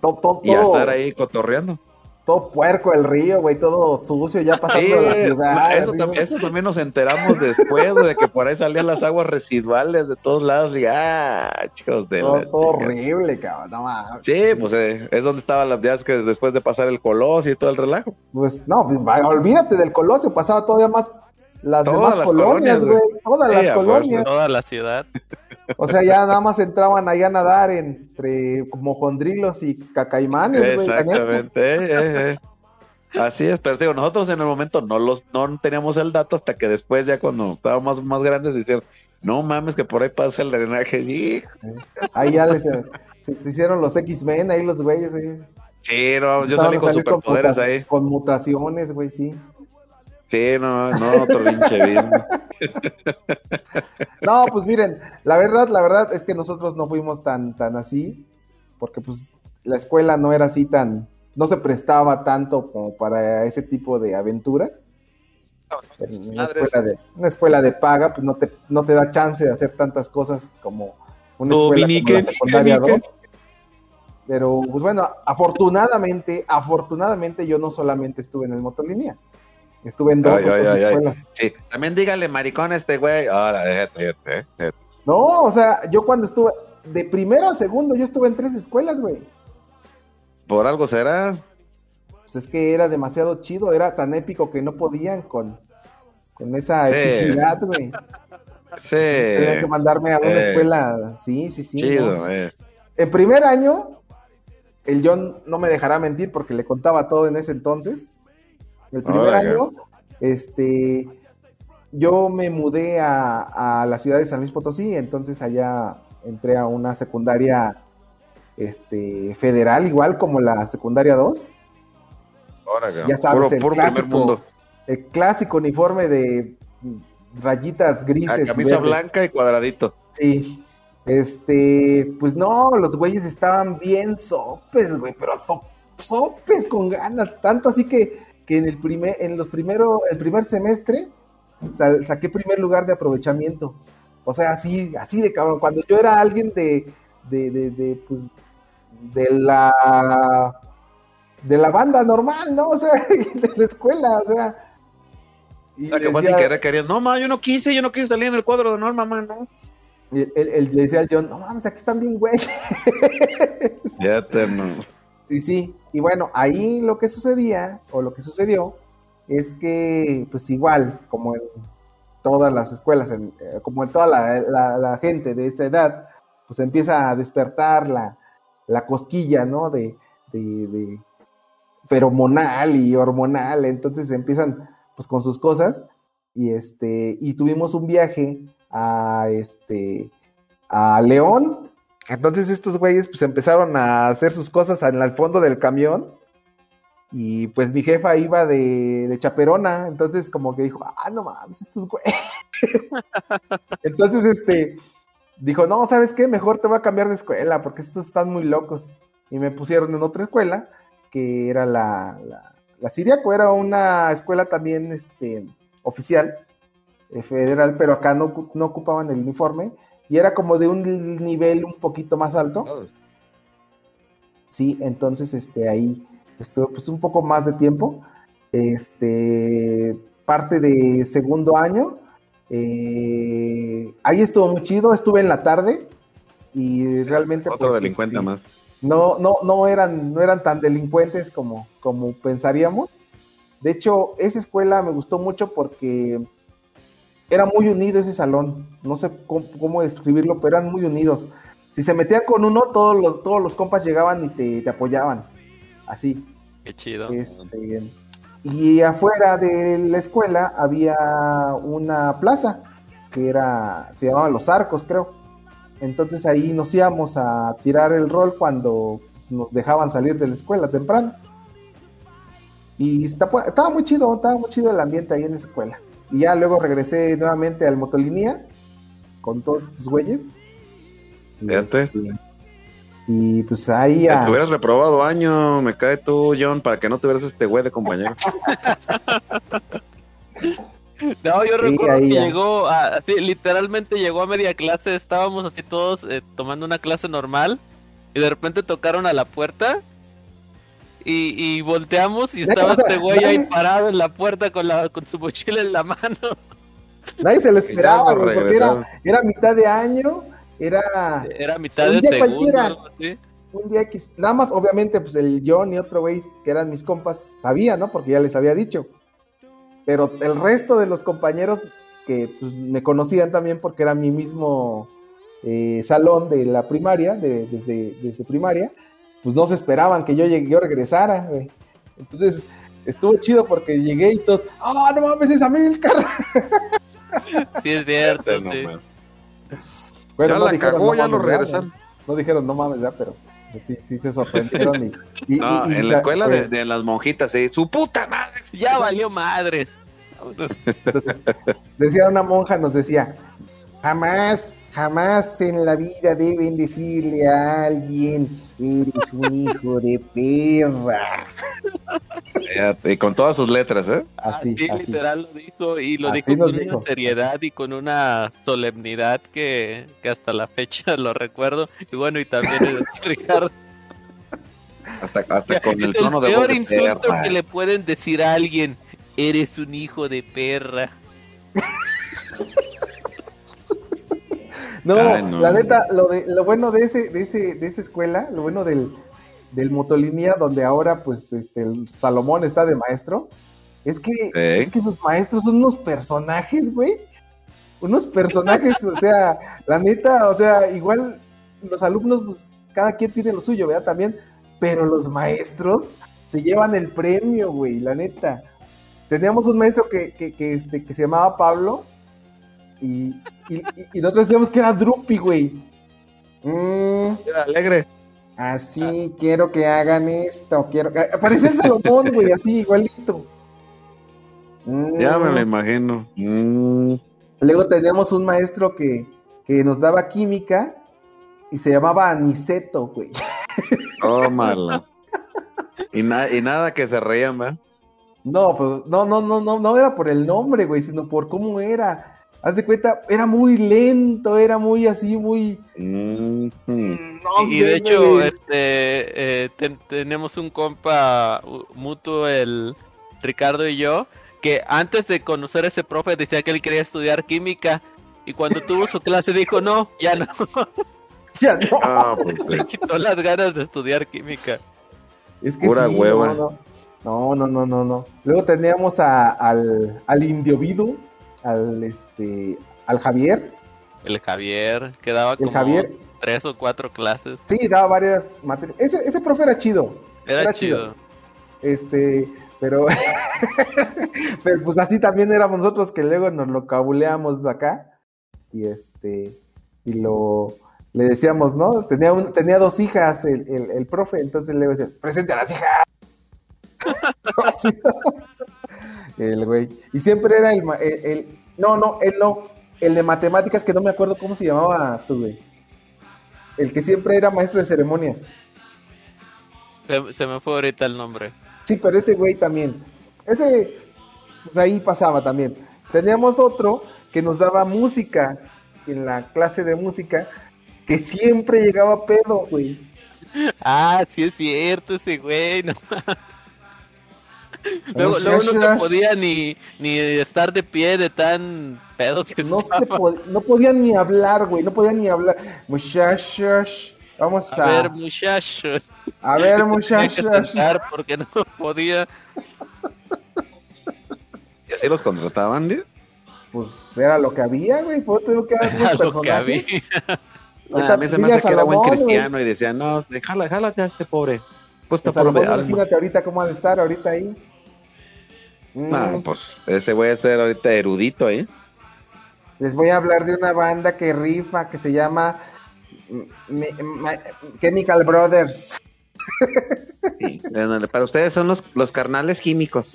Todo, todo, Y a estar ahí cotorreando. Todo puerco el río, güey, todo sucio, ya pasando Sí, de la ciudad. eso, así, tam- eso también nos enteramos después de que por ahí salían las aguas residuales de todos lados y ah, chicos de todo, la todo horrible, cabrón, no mames. Sí, pues eh, es donde estaban las días que después de pasar el colosio y todo el relajo. Pues no, olvídate del Colosio, pasaba todavía más las Todas demás las colonias, güey, todas Sí, las colonias. Toda la ciudad. O sea, ya nada más entraban ahí a nadar entre mojondrilos y cacaimanes. Exactamente. eh, eh, eh. Así es, pero te digo, nosotros en el momento no los no teníamos el dato hasta que después ya cuando estábamos más, más grandes decían, no mames que por ahí pasa el drenaje. Y, Ahí ya les, se, se hicieron los X-Men, ahí los güeyes. eh. sí, no, yo salí con superpoderes ahí. Con mutaciones, güey, sí. Sí, no, no, otro pinche bien. No, pues miren, la verdad, la verdad es que nosotros no fuimos tan, tan así, porque pues la escuela no era así tan, no se prestaba tanto como para ese tipo de aventuras. Una escuela de, una escuela de paga, pues no te, no te da chance de hacer tantas cosas como una escuela como la secundaria Dominique. 2. Pero, pues bueno, afortunadamente, afortunadamente yo no solamente estuve en el Motolinia, estuve en dos Ay, ay, otras ay, ay. escuelas. Sí, también dígale maricón a este güey. Ahora, déjate, déjate, déjate. No, o sea, yo cuando estuve, de primero a segundo, yo estuve en tres escuelas, güey. Por algo será. Pues es que era demasiado chido, era tan épico que no podían con, con esa Sí. epicidad, güey. Sí. Tenían que mandarme a una Eh, escuela, sí, sí, sí. Chido, ¿no? eh. En primer año, el John no me dejará mentir porque le contaba todo en ese entonces. El primer Órale. año, este, yo me mudé a, a la ciudad de San Luis Potosí, entonces allá entré a una secundaria este, federal, igual como la secundaria 2. Órale, Ya sabes, puro, el puro clásico, primer mundo. el clásico uniforme de rayitas grises. camisa verdes. blanca y cuadradito. Sí. Este, pues no, los güeyes estaban bien sopes, güey, pero so- sopes con ganas, tanto así que, que en el primer, en los primero, el primer semestre sa- saqué primer lugar de aprovechamiento. O sea, así, así de cabrón. Cuando yo era alguien de, de, de, de, pues, de la de la banda normal, ¿no? O sea, de la escuela, o sea. y O sea, que decía- sin querer queriendo. No, ma, yo no quise, yo no quise salir en el cuadro de honor, mamá, no. y él, él le decía al John, no mames, aquí están bien, güey. Ya te no. Y sí, y bueno, ahí lo que sucedía, o lo que sucedió, es que, pues igual, como en todas las escuelas, eh, como en toda la, la- la gente de esta edad, pues empieza a despertar la, la cosquilla, ¿no? De, de, de feromonal y hormonal, entonces empiezan, pues, con sus cosas, y este, y tuvimos un viaje a, este, a León, Entonces estos güeyes pues empezaron a hacer sus cosas el fondo del camión y pues mi jefa iba de, chaperona, entonces como que dijo, ah, no mames, estos güeyes. entonces este dijo, no, ¿sabes qué? Mejor te voy a cambiar de escuela porque estos están muy locos. Y me pusieron en otra escuela que era la, la, la Siriaco, era una escuela también este, oficial, eh, federal, pero acá no, no ocupaban el uniforme y era como de un nivel un poquito más alto. Sí, entonces este ahí estuve pues un poco más de tiempo. Este parte de segundo año. eh, ahí estuvo muy chido, estuve en la tarde y realmente Otro pues, delincuente este, más. no, no, no eran, no eran tan delincuentes como, como pensaríamos. De hecho, esa escuela me gustó mucho porque era muy unido ese salón. No sé cómo, cómo describirlo, pero eran muy unidos. Si se metía con uno, todos los, todos los compas llegaban y te, te apoyaban. Así. Qué chido. Este, y afuera de la escuela había una plaza que era, se llamaba Los Arcos, creo. Entonces ahí nos íbamos a tirar el rol cuando pues, nos dejaban salir de la escuela temprano. Y está- estaba muy chido, estaba muy chido el ambiente ahí en la escuela. Y ya luego regresé nuevamente al motolinía con todos estos güeyes. Y, Fíjate. este, y pues ahí Te hubieras reprobado año, me cae tú, John, para que no tuvieras este güey de compañero. No, yo Sí, recuerdo ahí que ya. llegó, a, así, literalmente llegó a media clase, estábamos así todos eh, tomando una clase normal y de repente tocaron a la puerta y, y volteamos y estaba este güey ahí parado en la puerta con, la, con su mochila en la mano. Nadie se lo esperaba, güey, porque era, era mitad de año, era Era mitad Un de día segundo, así. un día X. Nada más, obviamente, pues el John y otro güey que eran mis compas sabía, ¿no? Porque ya les había dicho. Pero el resto de los compañeros que pues, me conocían también porque era mi mismo eh, salón de la primaria, de, desde, desde primaria, pues no se esperaban que yo, llegue, yo regresara, güey. Entonces, estuvo chido porque llegué y todos, ¡ah, no mames, es Amilcar! Sí, es cierto, No, sí. Bueno, Ya no la dijeron, cagó, "No ya lo mames, ¿verdad?". regresaron. No dijeron, no mames, ya, pero pues, sí, sí se sorprendieron. Y, y- No, y- y en la escuela de, eh, de las monjitas, ¿eh? ¡Su puta madre! Ya valió madres. Decía una monja, nos decía, jamás, jamás en la vida deben decirle a alguien, eres un hijo de perra. Y con todas sus letras, ¿eh? Así, Sí, así. literal lo dijo y lo Así dijo con dijo. una seriedad y con una solemnidad que, que hasta la fecha lo recuerdo. Y bueno, y también el Ricardo. Hasta, hasta con el es tono de voz peor insulto perra. que le pueden decir a alguien. Eres un hijo de perra. No, Ay, no. la neta, lo, de, lo bueno de ese, de ese, de esa escuela, lo bueno del, del motolinía, donde ahora pues este el Salomón está de maestro, es que, es que sus maestros son unos personajes, güey. Unos personajes, o sea, la neta, o sea, igual los alumnos, pues, cada quien tiene lo suyo, ¿verdad? También, pero los maestros se llevan el premio, güey, la neta. Teníamos un maestro que, que, que, este, que se llamaba Pablo, y, y, y- y nosotros decíamos que era Drupi, güey. Mm, Era alegre. así quiero que hagan esto. Quiero... Parecía el Salomón, güey, así, igualito. Mm, Ya me lo imagino. Mm, Luego teníamos un maestro que, que nos daba química y se llamaba Aniceto, güey. tómala. y, na- y nada que se reían, ¿verdad? No, pues no, no, no, no, no era por el nombre, güey, sino por cómo era. Haz de cuenta, era muy lento, era muy así, muy. Mm, mm. No y sé, de hecho, este, eh, ten- tenemos un compa mutuo, el Ricardo y yo, que antes de conocer a ese profe decía que él quería estudiar química. Y cuando tuvo su clase dijo, no, ya no. Ya no. Ah, pues. Le quitó las ganas de estudiar química. Es que Pura sí, hueva. No, no, no, no, no, no. Luego teníamos a- al, al Indiovidu, al este, al Javier. El Javier, que daba El como Javier. tres o cuatro clases. Sí, daba varias materias. Ese, ese profe era chido. Era, chido. Este, pero, pero pues así también éramos nosotros que luego nos lo cabuleamos acá. Y este, y lo, le decíamos, ¿no? Tenía, un, tenía dos hijas el, el, el profe, entonces le decía, presente a las hijas. el güey. Y siempre era el, el, el- No, no, él no. El de matemáticas, que no me acuerdo cómo se llamaba, tú, güey. El que siempre era maestro de ceremonias. Se, se me fue ahorita el nombre. Sí, pero ese güey también. Ese, pues ahí pasaba también. Teníamos otro que nos daba música en la clase de música, que siempre llegaba pedo, güey. Ah, sí es cierto ese güey. No. luego, luego no se podía ni, ni estar de pie de tan pedo que No, se pod- no podían ni hablar, güey, no podían ni hablar. Muchachos, vamos a... A ver, muchachos. A ver, muchachos. porque no podía. ¿Y así los contrataban, ¿sí? Pues era lo que había, güey, fue lo que había. Era lo que había. Ah, a mí se me hace que era buen cristiano y decía, no, déjala, déjala ya a este pobre. Pues está Pues alma. imagínate ahorita cómo ha de estar ahorita ahí. Mm, No, pues ese güey a ser ahorita erudito, ¿eh? Les voy a hablar de una banda que rifa, que se llama mm, Chemical Brothers. Sí. Para ustedes son los, los carnales químicos.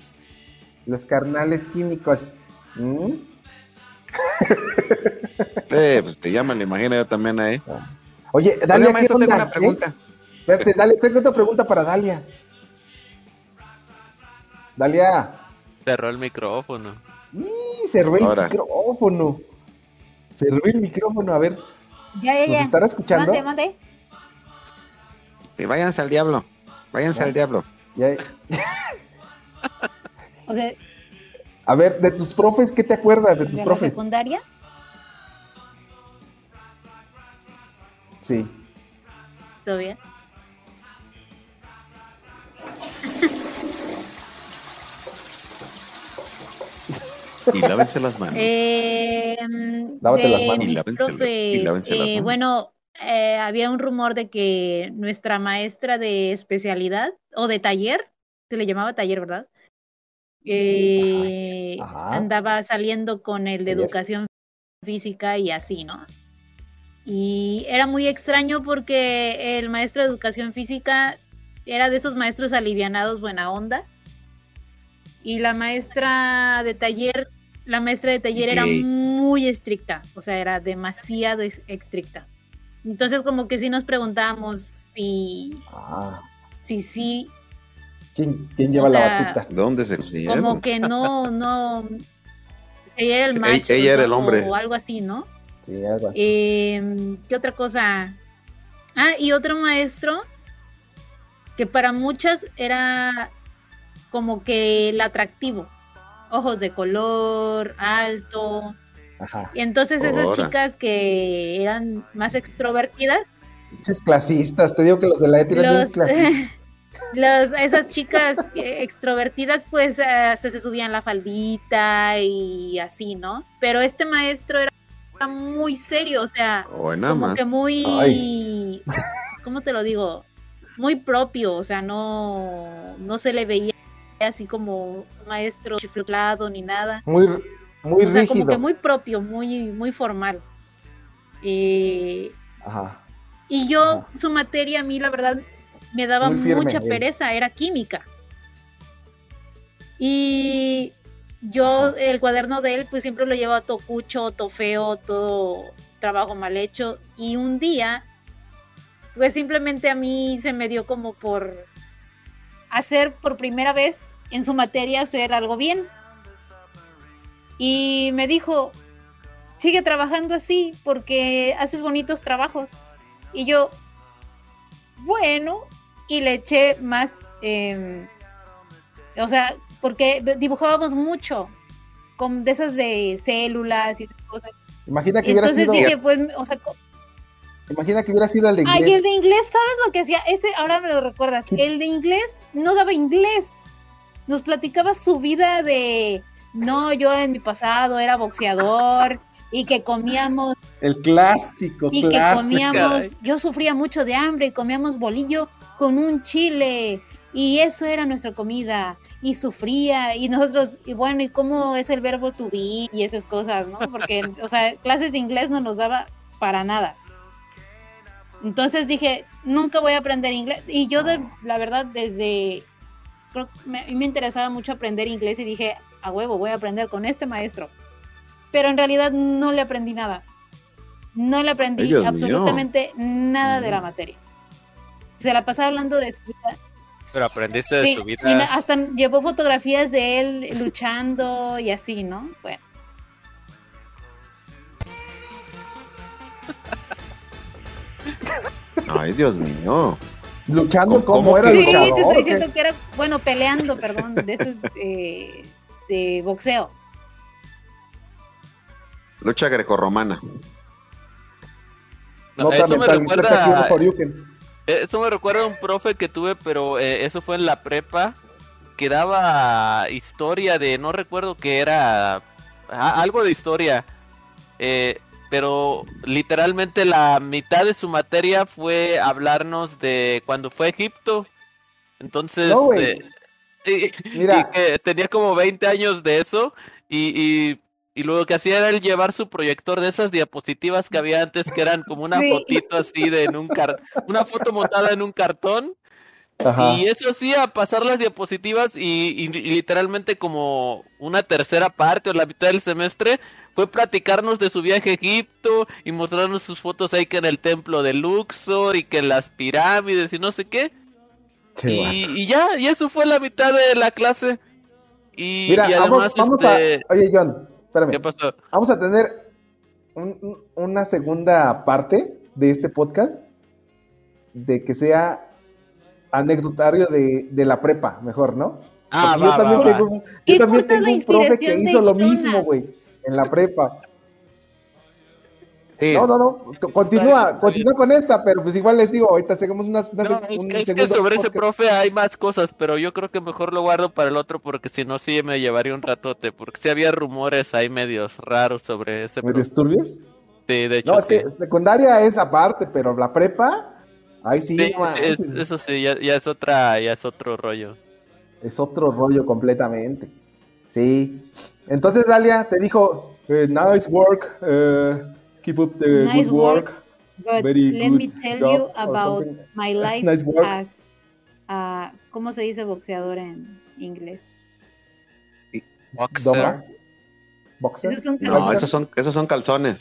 Los carnales químicos. ¿Mm? Eh, pues te llaman, le imagino yo también ahí. Oye, Dalia, ¿qué onda? tengo una pregunta. ¿Eh? Espérate, Dalia, tengo otra pregunta para Dalia. Dalia, Cerró el micrófono. ¡y! cerró el Ahora. micrófono. Cerró el micrófono, a ver. Ya, ya, ¿Nos ya. estará escuchando? Mande, mande. Y váyanse al diablo. Váyanse al diablo. Ya- O sea, A ver, de tus profes, ¿qué te acuerdas de tus de la profes? secundaria. Sí. Todavía. Y lávense las manos. Eh, Lávate las manos. Y lávense profes, y lávense las eh, manos. bueno, eh, había un rumor de que nuestra maestra de especialidad o de taller, se le llamaba taller, ¿verdad? Eh, Ajá. andaba saliendo con el de Taller. educación física y así, ¿no? Y era muy extraño porque el maestro de educación física era de esos maestros alivianados, buena onda. Y la maestra de taller, la maestra de taller era muy estricta, o sea, era demasiado estricta. Entonces como que sí nos preguntábamos si, Ah, si sí, ¿quién, quién lleva O la sea, batuta? ¿Dónde se consiguieron? como que no, no, si ella era el Ella- macho ella era el o- hombre. o algo así, ¿no? Sí, algo así. Eh, ¿Qué otra cosa? Ah, y otro maestro que para muchas era como que el atractivo. Ojos de color, alto. Ajá. Y entonces esas chicas que eran más extrovertidas, Pinches clasistas, te digo que los de la ETI eran bien los, esas chicas extrovertidas pues eh, se, se subían la faldita y así, ¿no? Pero este maestro era muy serio, o sea, nada como más. que muy, Ay. ¿cómo te lo digo? Muy propio, o sea, no, no se le veía así como maestro chiflado ni nada. Muy, muy o sea, rígido. como que muy propio, muy, muy formal. Eh, Ajá. y yo, su materia a mí, la verdad, me daba firme, mucha pereza, era química. Y yo, el cuaderno de él, pues siempre lo llevaba todo cucho, todo feo, todo trabajo mal hecho. Y un día, pues simplemente a mí se me dio como por hacer por primera vez en su materia hacer algo bien. Y me dijo, sigue trabajando así porque haces bonitos trabajos. Y yo, bueno, y le eché más, eh, o sea, porque dibujábamos mucho, con de esas de células y esas cosas. Imagina que Entonces dije, pues, o sea, imagina que hubiera sido el de ay, inglés. el de inglés, ¿sabes lo que hacía? Ese, ahora me lo recuerdas, el de inglés no daba inglés, nos platicaba su vida de, no, yo en mi pasado era boxeador y que comíamos El clásico, y que comíamos, yo sufría mucho de hambre y comíamos bolillo con un chile y eso era nuestra comida y sufría y nosotros y bueno y cómo es el verbo to be y esas cosas, ¿no? Porque o sea, clases de inglés no nos daba para nada. Entonces dije, nunca voy a aprender inglés. Y yo, de, la verdad, desde. Creo que me, me interesaba mucho aprender inglés y dije, a huevo, voy a aprender con este maestro. Pero en realidad no le aprendí nada. No le aprendí Ay, Dios mío. absolutamente nada de la materia. Se la pasaba hablando de su vida. Pero aprendiste de Sí, su y vida. me- hasta llevó fotografías de él luchando y así, ¿no? Bueno. Ay, Dios mío. Luchando ¿Cómo como era Sí, luchador. te estoy ¿o diciendo que era, bueno, peleando, perdón, de esos eh, de boxeo. Lucha grecorromana. No, eso me recuerda. Eh, Eso me recuerda a un profe que tuve, pero eh, eso fue en la prepa, que daba historia de, no recuerdo que era, ah, algo de historia, eh, pero literalmente la mitad de su materia fue hablarnos de cuando fue a Egipto. Entonces, No, eh, y, Mira. y que tenía como 20 años de eso y, y, y luego que hacía era el llevar su proyector de esas diapositivas que había antes que eran como una Sí. fotito así de en un car una foto montada en un cartón Ajá. y eso hacía pasar las diapositivas y, literalmente como una tercera parte o la mitad del semestre fue platicarnos de su viaje a Egipto y mostrarnos sus fotos ahí que en el templo de Luxor y que en las pirámides y no sé qué. Y, ya, y eso fue la mitad de la clase. Y, Mira, y vamos, además, vamos este, a. Oye, John, espérame. ¿qué pasó? Vamos a tener un- un- una segunda parte de este podcast de que sea anecdotario de, de la prepa, mejor, ¿no? Ah, Porque yo va, también va, va. tengo, un- ¿Qué yo también importa tengo la un profe que hizo lo mismo, güey, en la prepa. Sí. No, no, no, co- continúa, continúa con esta, pero pues igual les digo, ahorita hacemos una, una No, es un que, es que sobre ese profe hay más cosas, pero yo creo que mejor lo guardo para el otro porque si no sí me llevaría un ratote, porque sí había rumores ahí medios raros sobre ese profe. ¿Medios turbios? Sí, de hecho No, es sí. que secundaria es aparte, pero la prepa, ahí sí, Sí, no manches, es- eso sí, ya, ya es otra, ya es otro rollo. es otro rollo completamente. Sí. Entonces Dalia te dijo, eh, nice work, eh, keep up the Nice good work. But Very let good me tell job you about my life Nice work. as uh, ¿cómo se dice boxeador en inglés? Boxer. Boxer. Esos son No, esos son, esos son calzones.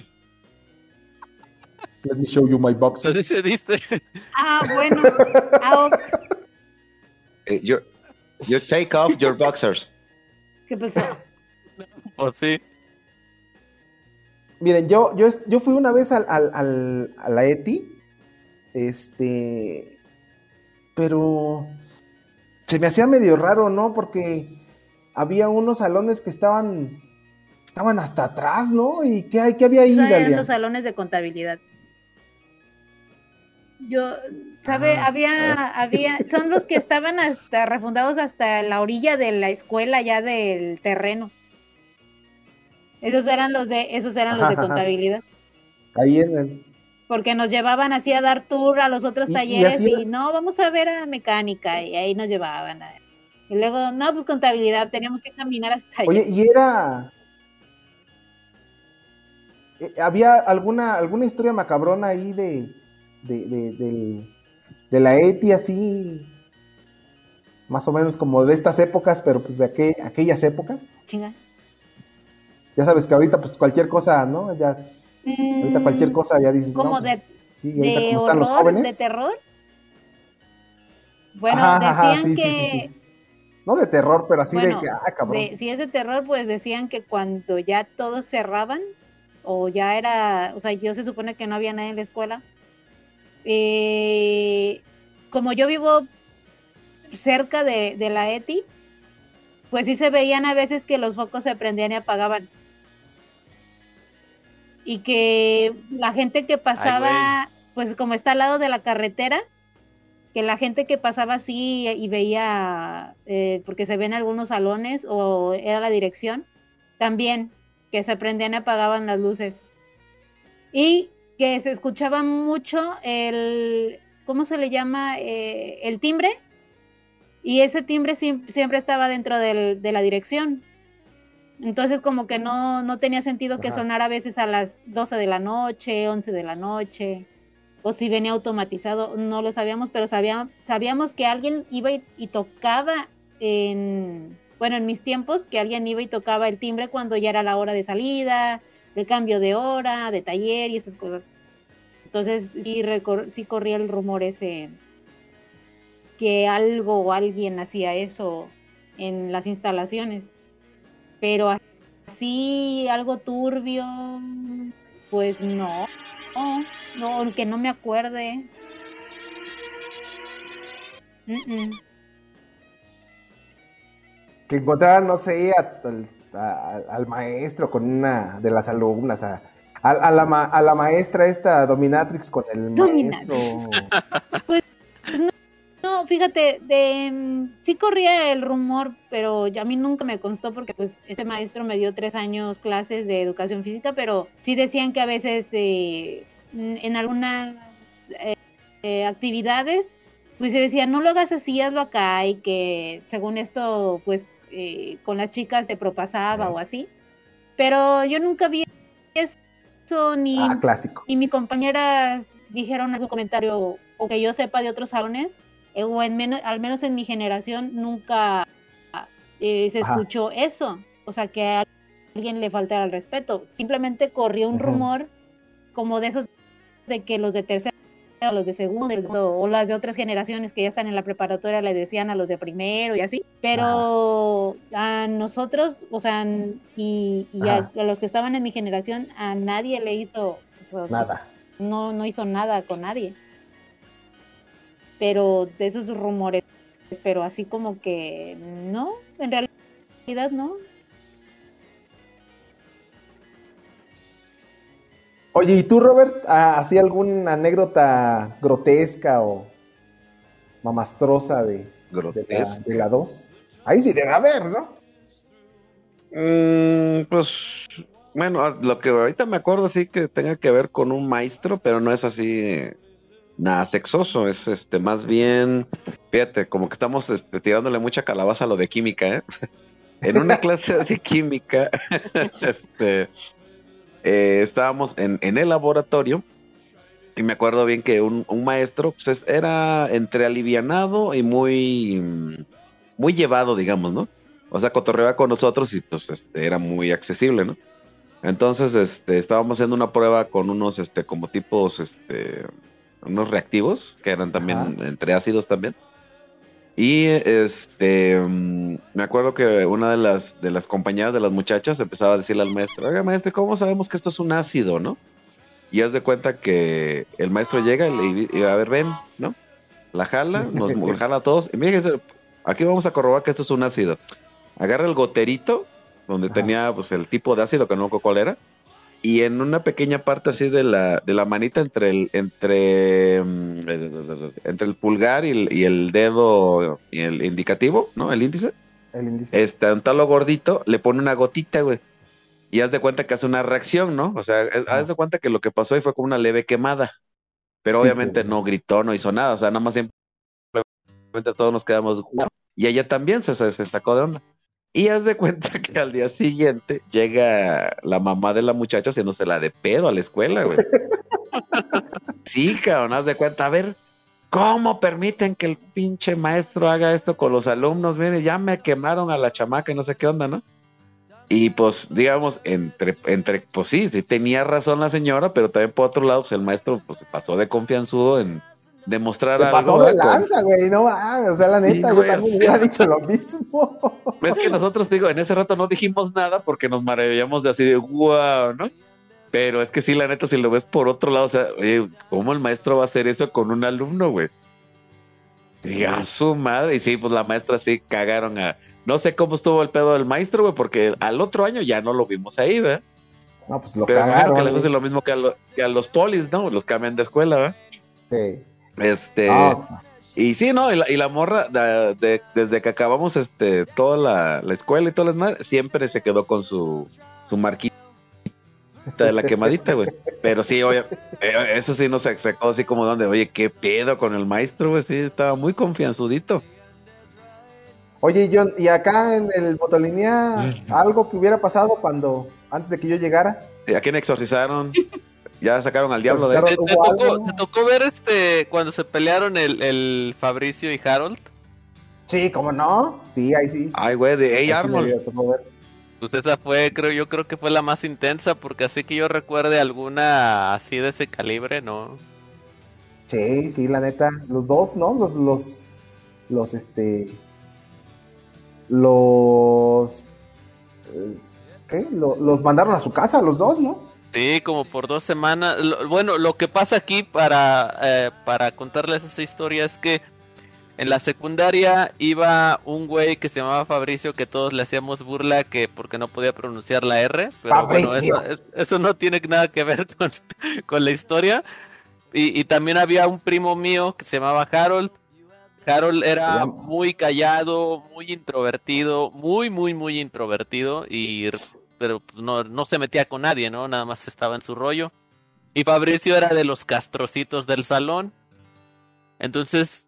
Let me show you my. Así se dice. Ah, bueno. Ah. Eh, you, you take off your boxers. ¿Qué pasó? O sí. Miren, yo, yo, yo fui una vez al, al, al- a la ETI, este, pero se me hacía medio raro, ¿no? Porque había unos salones que estaban, estaban hasta atrás, ¿no? ¿Y qué, hay, qué había ahí, Esos eran los salones de contabilidad. Yo, ¿sabe? Ah, había, había, son los que estaban hasta refundados hasta la orilla de la escuela ya del terreno. Esos eran los de, esos eran los de contabilidad. Ahí en el... Porque nos llevaban así a dar tour a los otros Y- talleres y, era- no, vamos a ver a mecánica y ahí nos llevaban. a- Y luego, no, pues contabilidad, teníamos que caminar hasta allá. Oye, y era... eh, ¿Había alguna, alguna historia macabrona ahí de, de, de, del- de la ETI así, más o menos como de estas épocas, pero pues de aquel- aquellas épocas? Chinga. Ya sabes que ahorita pues cualquier cosa, ¿no? Ya, ahorita cualquier cosa ya dices, no, Mm, Como pues, de, sí, de los horror, jóvenes. de terror. Bueno, Ajá, decían sí, que, sí. No de terror, pero así bueno, de que, ah, cabrón. de- si es de terror, pues decían que cuando ya todos cerraban, o ya era, o sea, yo se supone que no había nadie en la escuela, eh, como yo vivo cerca de, de la ETI, pues sí se veían a veces que los focos se prendían y apagaban. Y que la gente que pasaba, pues como está al lado de la carretera, que la gente que pasaba así y veía, eh, porque se ven algunos salones o era la dirección, también que se prendían y apagaban las luces. Y que se escuchaba mucho el, ¿cómo se le llama? Eh, el timbre. Y ese timbre siem- siempre estaba dentro del- de la dirección. Entonces como que no, no tenía sentido que Ajá. sonara a veces a las 12 de la noche, 11 de la noche. o si venía automatizado, no lo sabíamos, pero sabía- sabíamos que alguien iba y, y tocaba en, bueno, en mis tiempos, que alguien iba y tocaba el timbre cuando ya era la hora de salida, el cambio de hora, de taller y esas cosas. Entonces sí, recor- sí corría el rumor ese que algo o alguien hacía eso en las instalaciones. Pero así algo turbio, pues no, no, no, aunque no me acuerde. Que encontraran, no sé, al, a- al maestro con una de las alumnas, a, a- a la, ma- a la maestra esta dominatrix con el maestro. Pues no, no, fíjate, de, mm, sí corría el rumor, pero ya a mí nunca me constó porque pues este maestro me dio tres años clases de educación física, pero sí decían que a veces eh, mm, en algunas eh, eh, actividades, pues se decía, no lo hagas así, hazlo acá, y que según esto, pues eh, con las chicas se propasaba o así, pero yo nunca vi eso ni Ah, clásico. mis compañeras dijeron algún comentario o que yo sepa de otros salones, eh, o en menos, al menos en mi generación nunca eh, se Ajá. escuchó eso. O sea, que a alguien le faltara el respeto. Simplemente corrió un rumor como de esos de que los de tercero, o los de segundo, o las de otras generaciones que ya están en la preparatoria le decían a los de primero y así. Pero a nosotros, o sea, y, y a, a los que estaban en mi generación, a nadie le hizo o sea, Nada. no, no hizo nada con nadie. Pero de esos rumores, pero así como que no, en realidad no. Oye, ¿y tú, Robert, así alguna anécdota grotesca o mamastrosa de, de la, Grotesca. de la 2? Ahí sí debe haber, ¿no? Mm, pues, bueno, lo que ahorita me acuerdo sí que tenga que ver con un maestro, pero no es así nada sexoso, es este más bien, fíjate, como que estamos este, tirándole mucha calabaza a lo de química, ¿eh? En una clase de química, este, eh, estábamos en, en el laboratorio y me acuerdo bien que un, un maestro pues, es- era entre alivianado y muy, mm, muy llevado, digamos, ¿no? O sea, cotorreaba con nosotros y pues este, era muy accesible, ¿no? Entonces, este, estábamos haciendo una prueba con unos, este, como tipos, este, unos reactivos, que eran también entre ácidos también. Y este, mm, me acuerdo que una de las, de las compañeras de las muchachas empezaba a decirle al maestro, oiga maestro, ¿cómo sabemos que esto es un ácido, no? Y haz de cuenta que el maestro llega y le y, a ver, ven, ¿no? La jala, nos jala a todos. Y fíjense, aquí vamos a corroborar que esto es un ácido. Agarra el goterito, donde tenía pues el tipo de ácido que no cuál era, y en una pequeña parte así de la, de la manita entre el, entre, mm, el- entre el pulgar y el, y el dedo y el indicativo, ¿no? El índice. El índice. Este, un talo gordito, le pone una gotita, güey. Y haz de cuenta que hace una reacción, ¿no? O sea, es- haz de cuenta que lo que pasó ahí fue como una leve quemada. Pero Sí, obviamente no gritó, no hizo nada. O sea, nada más simplemente todos nos quedamos. Y ella también se, se, se sacó de onda. Y haz de cuenta que al día siguiente llega la mamá de la muchacha haciéndose la de pedo a la escuela, güey. Sí, cabrón, haz de cuenta. A ver, ¿cómo permiten que el pinche maestro haga esto con los alumnos? Mire, ya me quemaron a la chamaca y no sé qué onda, ¿no? Y pues, digamos, entre, entre, pues sí, sí tenía razón la señora, pero también por otro lado, pues el maestro pues se pasó de confianzudo en demostrar Se algo. pasó de lanza, güey, no mames, o sea, la neta, yo también hubiera dicho lo mismo. Es que nosotros, digo, en ese rato no dijimos nada porque nos maravillamos de así de wow, ¿no? Pero es que sí, la neta, si lo ves por otro lado, o sea, oye, ¿cómo el maestro va a hacer eso con un alumno, güey? Sí, a su madre. Y sí, pues la maestra sí cagaron a. No sé cómo estuvo el pedo del maestro, güey, porque al otro año ya no lo vimos ahí, ¿verdad? No, pues lo Pero cagaron. que les güey. hace lo mismo que a, lo- que a los polis, ¿no? Los cambian de escuela, ¿verdad? Sí. Este. Ah, Y sí, no, y la, y la morra, de- de- desde que acabamos este toda la, la escuela y todas las madres, siempre se quedó con su, su marquita de la quemadita, güey. Pero sí, oye, eh, eso sí nos sacó así como donde, oye, qué pedo con el maestro, güey, sí, estaba muy confianzudito. Oye, John, ¿y acá en el Botolínea Mm. algo que hubiera pasado cuando, antes de que yo llegara? ¿Y ¿A quién exorcizaron? Ya sacaron al diablo de ¿Te, ahí. te tocó, te tocó ver este cuando se pelearon el, el Fabricio y Harold? Sí, ¿cómo no? Sí, ahí sí. Ay, güey, de Hey Arnold. Pues esa fue, creo yo creo que fue la más intensa porque así que yo recuerde alguna así de ese calibre, no. Sí, sí, la neta. Los dos, ¿no? Los, los, los, este. Los. es- ¿Qué? Lo- los mandaron a su casa, los dos, ¿no? Sí, como por dos semanas. Lo- bueno, lo que pasa aquí para, eh, para contarles esa historia es que en la secundaria iba un güey que se llamaba Fabricio que todos le hacíamos burla que porque no podía pronunciar la R, pero bueno, eso, es- eso no tiene nada que ver con, con la historia. Y, y también había un primo mío que se llamaba Harold. Harold era muy callado, muy introvertido, muy, muy, muy introvertido, y pero pues, no, no se metía con nadie, ¿no? Nada más estaba en su rollo. Y Fabricio era de los castrocitos del salón. Entonces,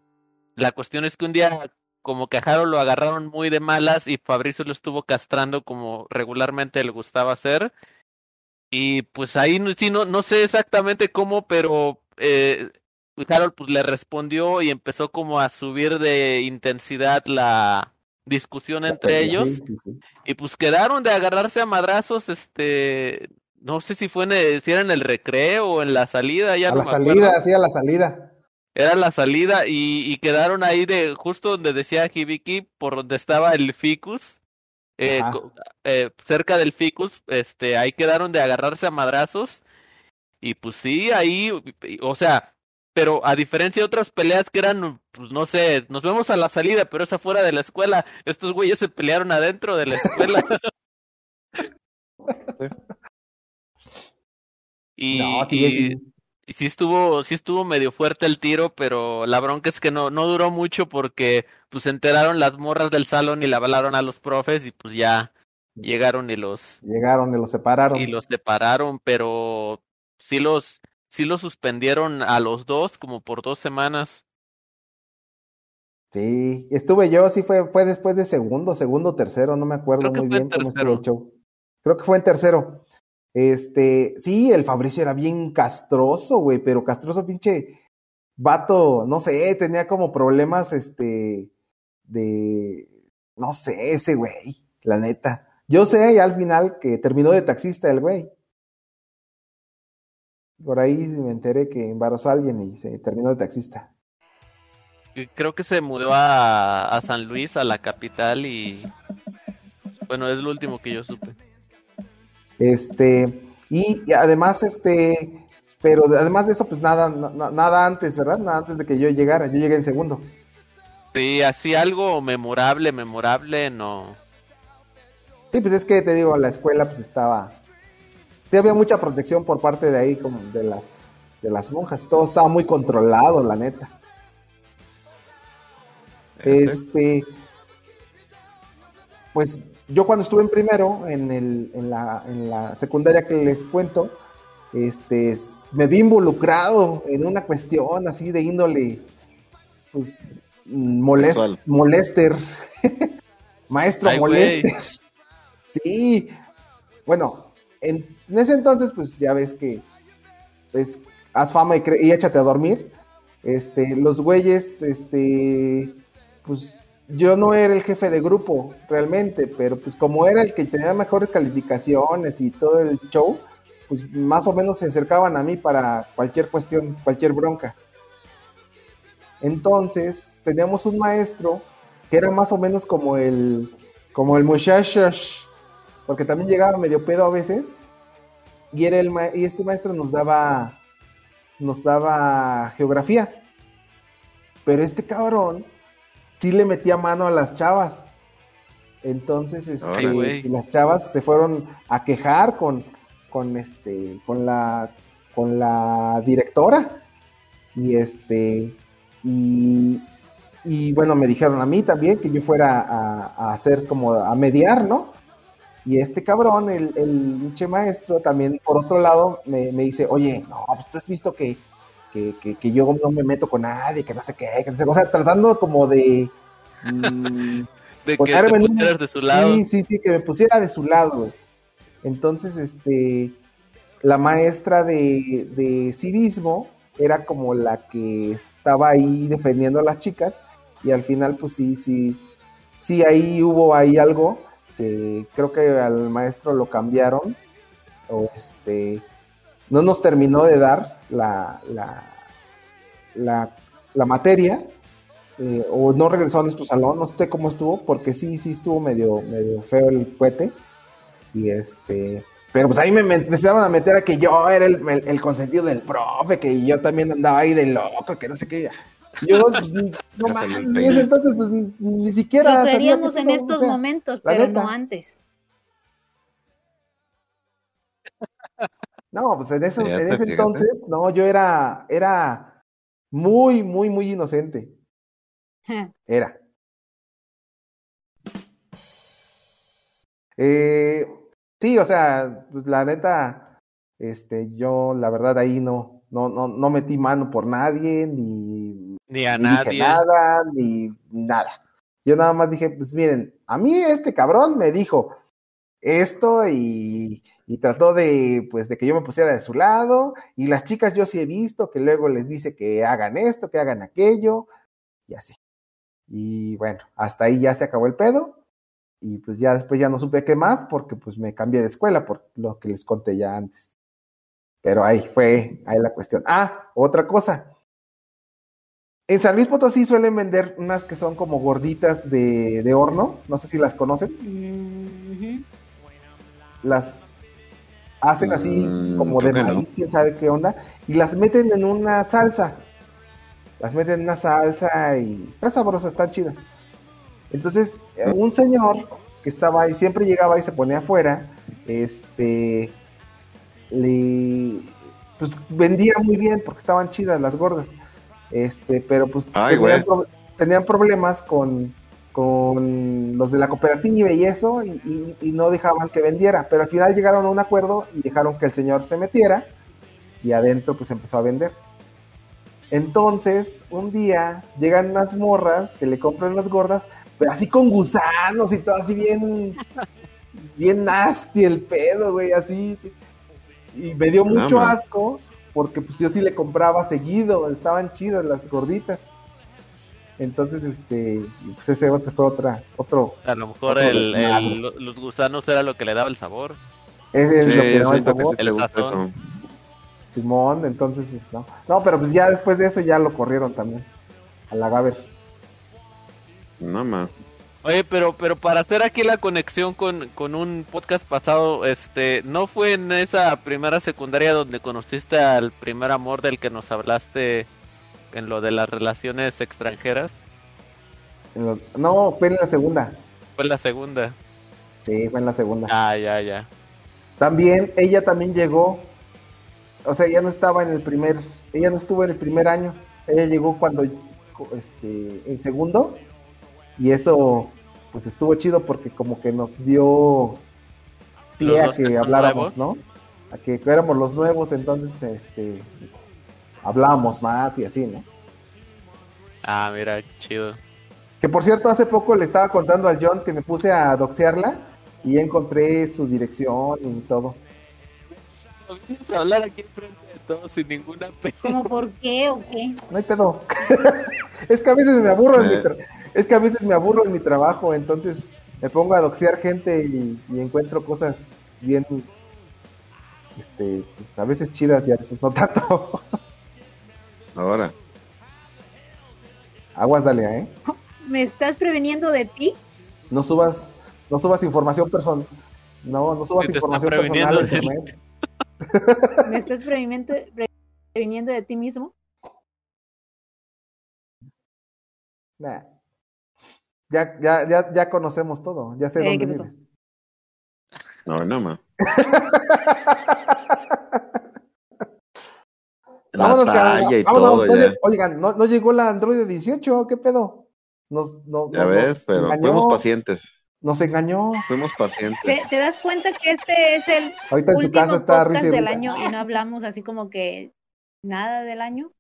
la cuestión es que un día como que a Harold lo agarraron muy de malas y Fabricio lo estuvo castrando como regularmente le gustaba hacer. Y pues ahí sí, no, no sé exactamente cómo, pero eh, Harold pues le respondió y empezó como a subir de intensidad la discusión entre ellos. Y pues quedaron de agarrarse a madrazos, este, no sé si fue en el- si era en el recreo o en la salida, ya A no la salida, acuerdo. sí, a la salida. Era la salida y, y quedaron ahí de justo donde decía Hibiki, por donde estaba el ficus, eh, eh, cerca del ficus, este, ahí quedaron de agarrarse a madrazos y pues sí, ahí, o sea, pero a diferencia de otras peleas que eran, pues no sé, nos vemos a la salida, pero es afuera de la escuela, estos güeyes se pelearon adentro de la escuela. y, No, sí, y- sí. y sí estuvo, sí estuvo medio fuerte el tiro, pero la bronca es que no, no duró mucho porque pues se enteraron las morras del salón y le hablaron a los profes y pues ya llegaron y los Llegaron y los separaron. y los separaron, pero sí los sí los suspendieron a los dos como por dos semanas. Sí, estuve yo, sí fue, fue después de segundo, segundo, tercero, no me acuerdo muy bien cómo estuvo el show. Creo que fue en tercero. Este, sí, el Fabricio era bien castroso, güey, pero castroso pinche vato, no sé, tenía como problemas, este, de, no sé, ese güey, la neta. Yo sé ya al final que terminó de taxista el güey. Por ahí me enteré que embarazó a alguien y se terminó de taxista. Creo que se mudó a, a San Luis, a la capital y bueno, es lo último que yo supe. Este, y, y además, este, pero además de eso, pues nada, na- nada antes, ¿verdad? Nada antes de que yo llegara. Yo llegué en segundo. Sí, así algo memorable, memorable, no. Sí, pues es que te digo, la escuela pues estaba, sí había mucha protección por parte de ahí, como de las, de las monjas. Todo estaba muy controlado, la neta. Este, pues yo cuando estuve en primero, en, el, en, la, en la secundaria que les cuento, este, me vi involucrado en una cuestión así de índole, pues, molest, molester, maestro Ay, molester. Sí, bueno, en, en ese entonces, pues ya ves que, pues, haz fama y, y échate a dormir. Este, los güeyes, este, pues yo no era el jefe de grupo realmente, pero pues como era el que tenía mejores calificaciones y todo el show, pues más o menos se acercaban a mí para cualquier cuestión, cualquier bronca. Entonces, teníamos un maestro que era más o menos como el, como el muchacho, porque también llegaba medio pedo a veces, y era el ma- y este maestro nos daba, nos daba geografía. Pero este cabrón sí le metía mano a las chavas. Entonces, este, Ay, las chavas se fueron a quejar con, con este, con la, con la directora. Y este, y, y bueno, me dijeron a mí también que yo fuera a, a hacer como a mediar, ¿no? Y este cabrón, el, el pinche maestro, también por otro lado me, me dice, oye, no, pues tú has visto que, que, que, que yo no me meto con nadie, que no sé qué, que no sé qué", o sea, tratando como de... mm, De que te un- pusieras de su lado. Sí, sí, sí, que me pusiera de su lado, güey. Entonces, este, la maestra de, de civismo era como la que estaba ahí defendiendo a las chicas y al final pues sí, sí, sí ahí hubo ahí algo, que creo que al maestro lo cambiaron o este no nos terminó de dar la, la, la, la materia eh, o no regresó a nuestro salón, no sé cómo estuvo, porque sí, sí estuvo medio, medio feo el cohete. Y este, pero pues ahí me, empezaron a meter a que yo era el consentido del profe, que yo también andaba ahí de loco, que no sé qué. Yo, pues, no mames, en ese entonces, pues ni, siquiera. Lo creeríamos en estos o sea, momentos, pero neta. no antes. No, pues en, eso, Fíjate, en ese entonces, no, yo era, era muy, muy, muy inocente. Era. Eh, sí, o sea, pues la neta, este, yo la verdad ahí no, no, no, no metí mano por nadie, ni, Ni a ni dije nadie. nada, ni nada. Yo nada más dije, pues miren, a mí este cabrón me dijo esto y, y trató de, pues, de que yo me pusiera de su lado, y las chicas yo sí he visto que luego les dice que hagan esto, que hagan aquello, y así. Y bueno, hasta ahí ya se acabó el pedo. Y pues ya después ya no supe qué más porque pues me cambié de escuela por lo que les conté ya antes. Pero ahí fue, ahí la cuestión. Ah, otra cosa. En San Luis Potosí suelen vender unas que son como gorditas de, de horno. No sé si las conocen. Mm, Las hacen así Mm, como de no. maíz, quién sabe qué onda. Y las meten en una salsa. Las meten en una salsa y está sabrosa, están chidas. Entonces, eh, un señor que estaba ahí, siempre llegaba y se ponía afuera, este, le, pues vendía muy bien porque estaban chidas las gordas. Este, pero pues Ay, tenían, güey. pro- tenían problemas con, con los de la cooperativa y eso, y, y- y no dejaban que vendiera. Pero al final llegaron a un acuerdo y dejaron que el señor se metiera y adentro pues empezó a vender. Entonces, un día llegan unas morras que le compran las gordas, pero así con gusanos y todo así bien, bien nasty el pedo, güey, así. Y me dio mucho asco porque pues yo sí le compraba seguido, estaban chidas las gorditas. Entonces, este, pues ese otro fue otra, otro. A lo mejor el, los gusanos era lo que le daba el sabor. Ese es Sí, lo que yo daba el sabor. El sazón. Simón, entonces, pues no. No, pero pues ya después de eso ya lo corrieron también. A la Gaber. No más. Oye, pero, pero para hacer aquí la conexión con, con un podcast pasado, este, ¿no fue en esa primera secundaria donde conociste al primer amor del que nos hablaste en lo de las relaciones extranjeras? En No, fue en la segunda. Fue la segunda. Sí, fue en la segunda. Ah, ya, ya. También, ella también llegó. O sea, ella no estaba en el primer. Ella no estuvo en el primer año. Ella llegó cuando. Este, en segundo. Y eso, pues estuvo chido porque como que nos dio pie a que habláramos, nuevos. ¿no? A que éramos los nuevos, entonces, este, pues, hablábamos más y así, ¿no? Ah, mira, chido. Que por cierto, hace poco le estaba contando al John que me puse a doxearla y encontré su dirección y todo. Vamos a hablar aquí enfrente de todos sin ninguna pena. ¿Cómo por qué o qué? No hay pedo. es que a veces me aburro en mi Eh. Es que a veces me aburro en mi trabajo, entonces me pongo a doxear gente y, y encuentro cosas bien este, pues a veces chidas y a veces no tanto. Ahora. Aguas, dale, ¿eh? ¿Me estás preveniendo de ti? No subas, no subas información personal. No, no subas información personal de- internet. ¿Me estás previniendo, previniendo de ti mismo? Nah. Ya, ya, ya, ya conocemos todo, ya sé Eh, dónde vives. No, no. La Vámonos, vámonos, todo Oigan, no, no llegó la Android 18, ¿qué pedo? Nos, no, Ya no- ves, nos pero engañó, fuimos pacientes. Nos engañó. Fuimos pacientes. ¿Te, te das cuenta que este es el Ahorita en su último casa está podcast del año y no hablamos así como que nada del año?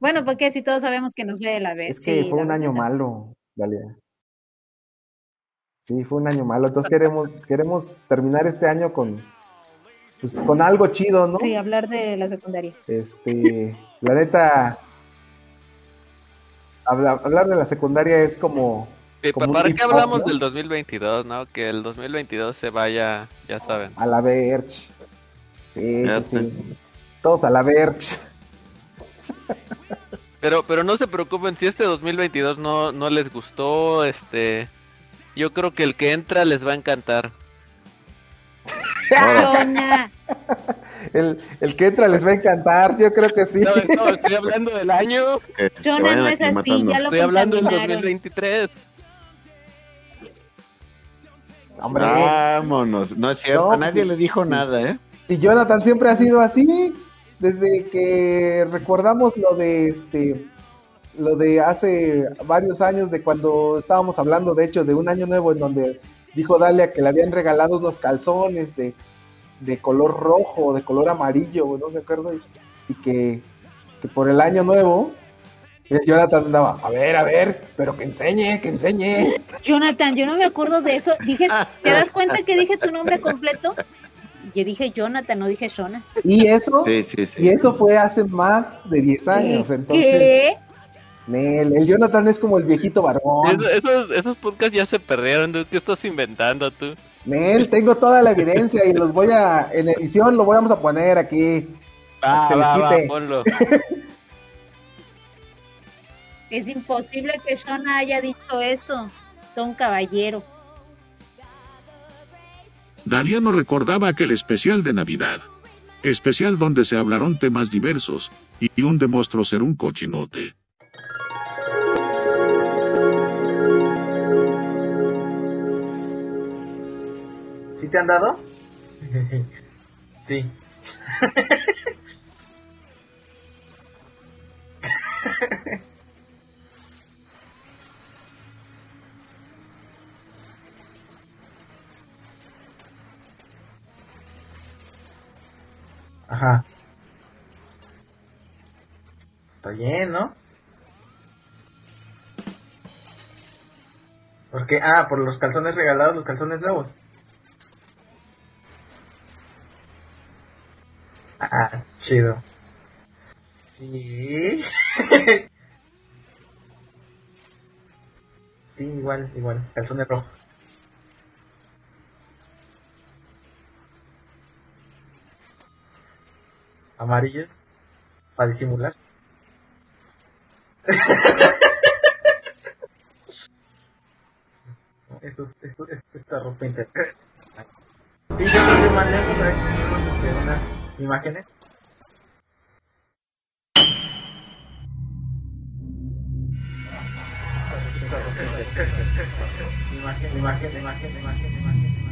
Bueno, porque si todos sabemos que nos ve la vez. Es que sí, fue un año verdad. malo, Dalia. Sí, fue un año malo. Entonces queremos, queremos terminar este año con, pues con algo chido, ¿no? Sí, hablar de la secundaria. Este, la neta, habla- hablar de la secundaria es como... Sí, como ¿Para qué hablamos ¿no? del 2022, no? Que el 2022 se vaya, ya saben. A la verge. Sí, Ya sí, sí. Todos a la verge. Pero, pero no se preocupen, si este 2022 no, no les gustó, este... Yo creo que el que entra les va a encantar. Jonah. El, el que entra les va a encantar, yo creo que sí. No, no, estoy hablando del año. Jonah no es así, ya lo Estoy hablando del contaminaron. 2023. Hombre. Vámonos. No es cierto, No, nadie sí, le dijo sí. nada, ¿eh? Y Jonathan siempre ha sido así, desde que recordamos lo de este, lo de hace varios años, de cuando estábamos hablando, de hecho, de un año nuevo en donde dijo Dalia que le habían regalado unos calzones de, de color rojo, de color amarillo, no se acuerdo, y, que, que por el año nuevo, Jonathan andaba, a ver, a ver, pero que enseñe, que enseñe. Jonathan, yo no me acuerdo de eso. Dije, ¿te das cuenta que dije tu nombre completo? Yo dije Jonathan, no dije Shona. Y eso, Sí, sí, sí. y eso fue hace más de 10 años, entonces... ¿Qué? Nel, el Jonathan es como el viejito barbón. Es- Esos, esos podcasts ya se perdieron, dude. ¿qué estás inventando tú? Nel, tengo toda la evidencia y los voy a, en edición lo vamos a poner aquí. para que se les va, va, quite. ponlo. Es imposible que Shona haya dicho eso. Don Caballero. Dalia no recordaba aquel especial de Navidad. Especial donde se hablaron temas diversos, y un demostró ser un cochinote. ¿Sí te han dado? sí. Ajá. Está bien, ¿no? ¿Por qué? Ah, por los calzones regalados, los calzones nuevos. Ah, chido. Sí. sí, igual, igual. Calzones rojos. Amarillos. Para disimular. esto, esto, esto, esta ropa interior. Sí, yo que más lejos, ¿sabes? De unas imágenes. Imagen, imagen, imagen, imagen, imagen.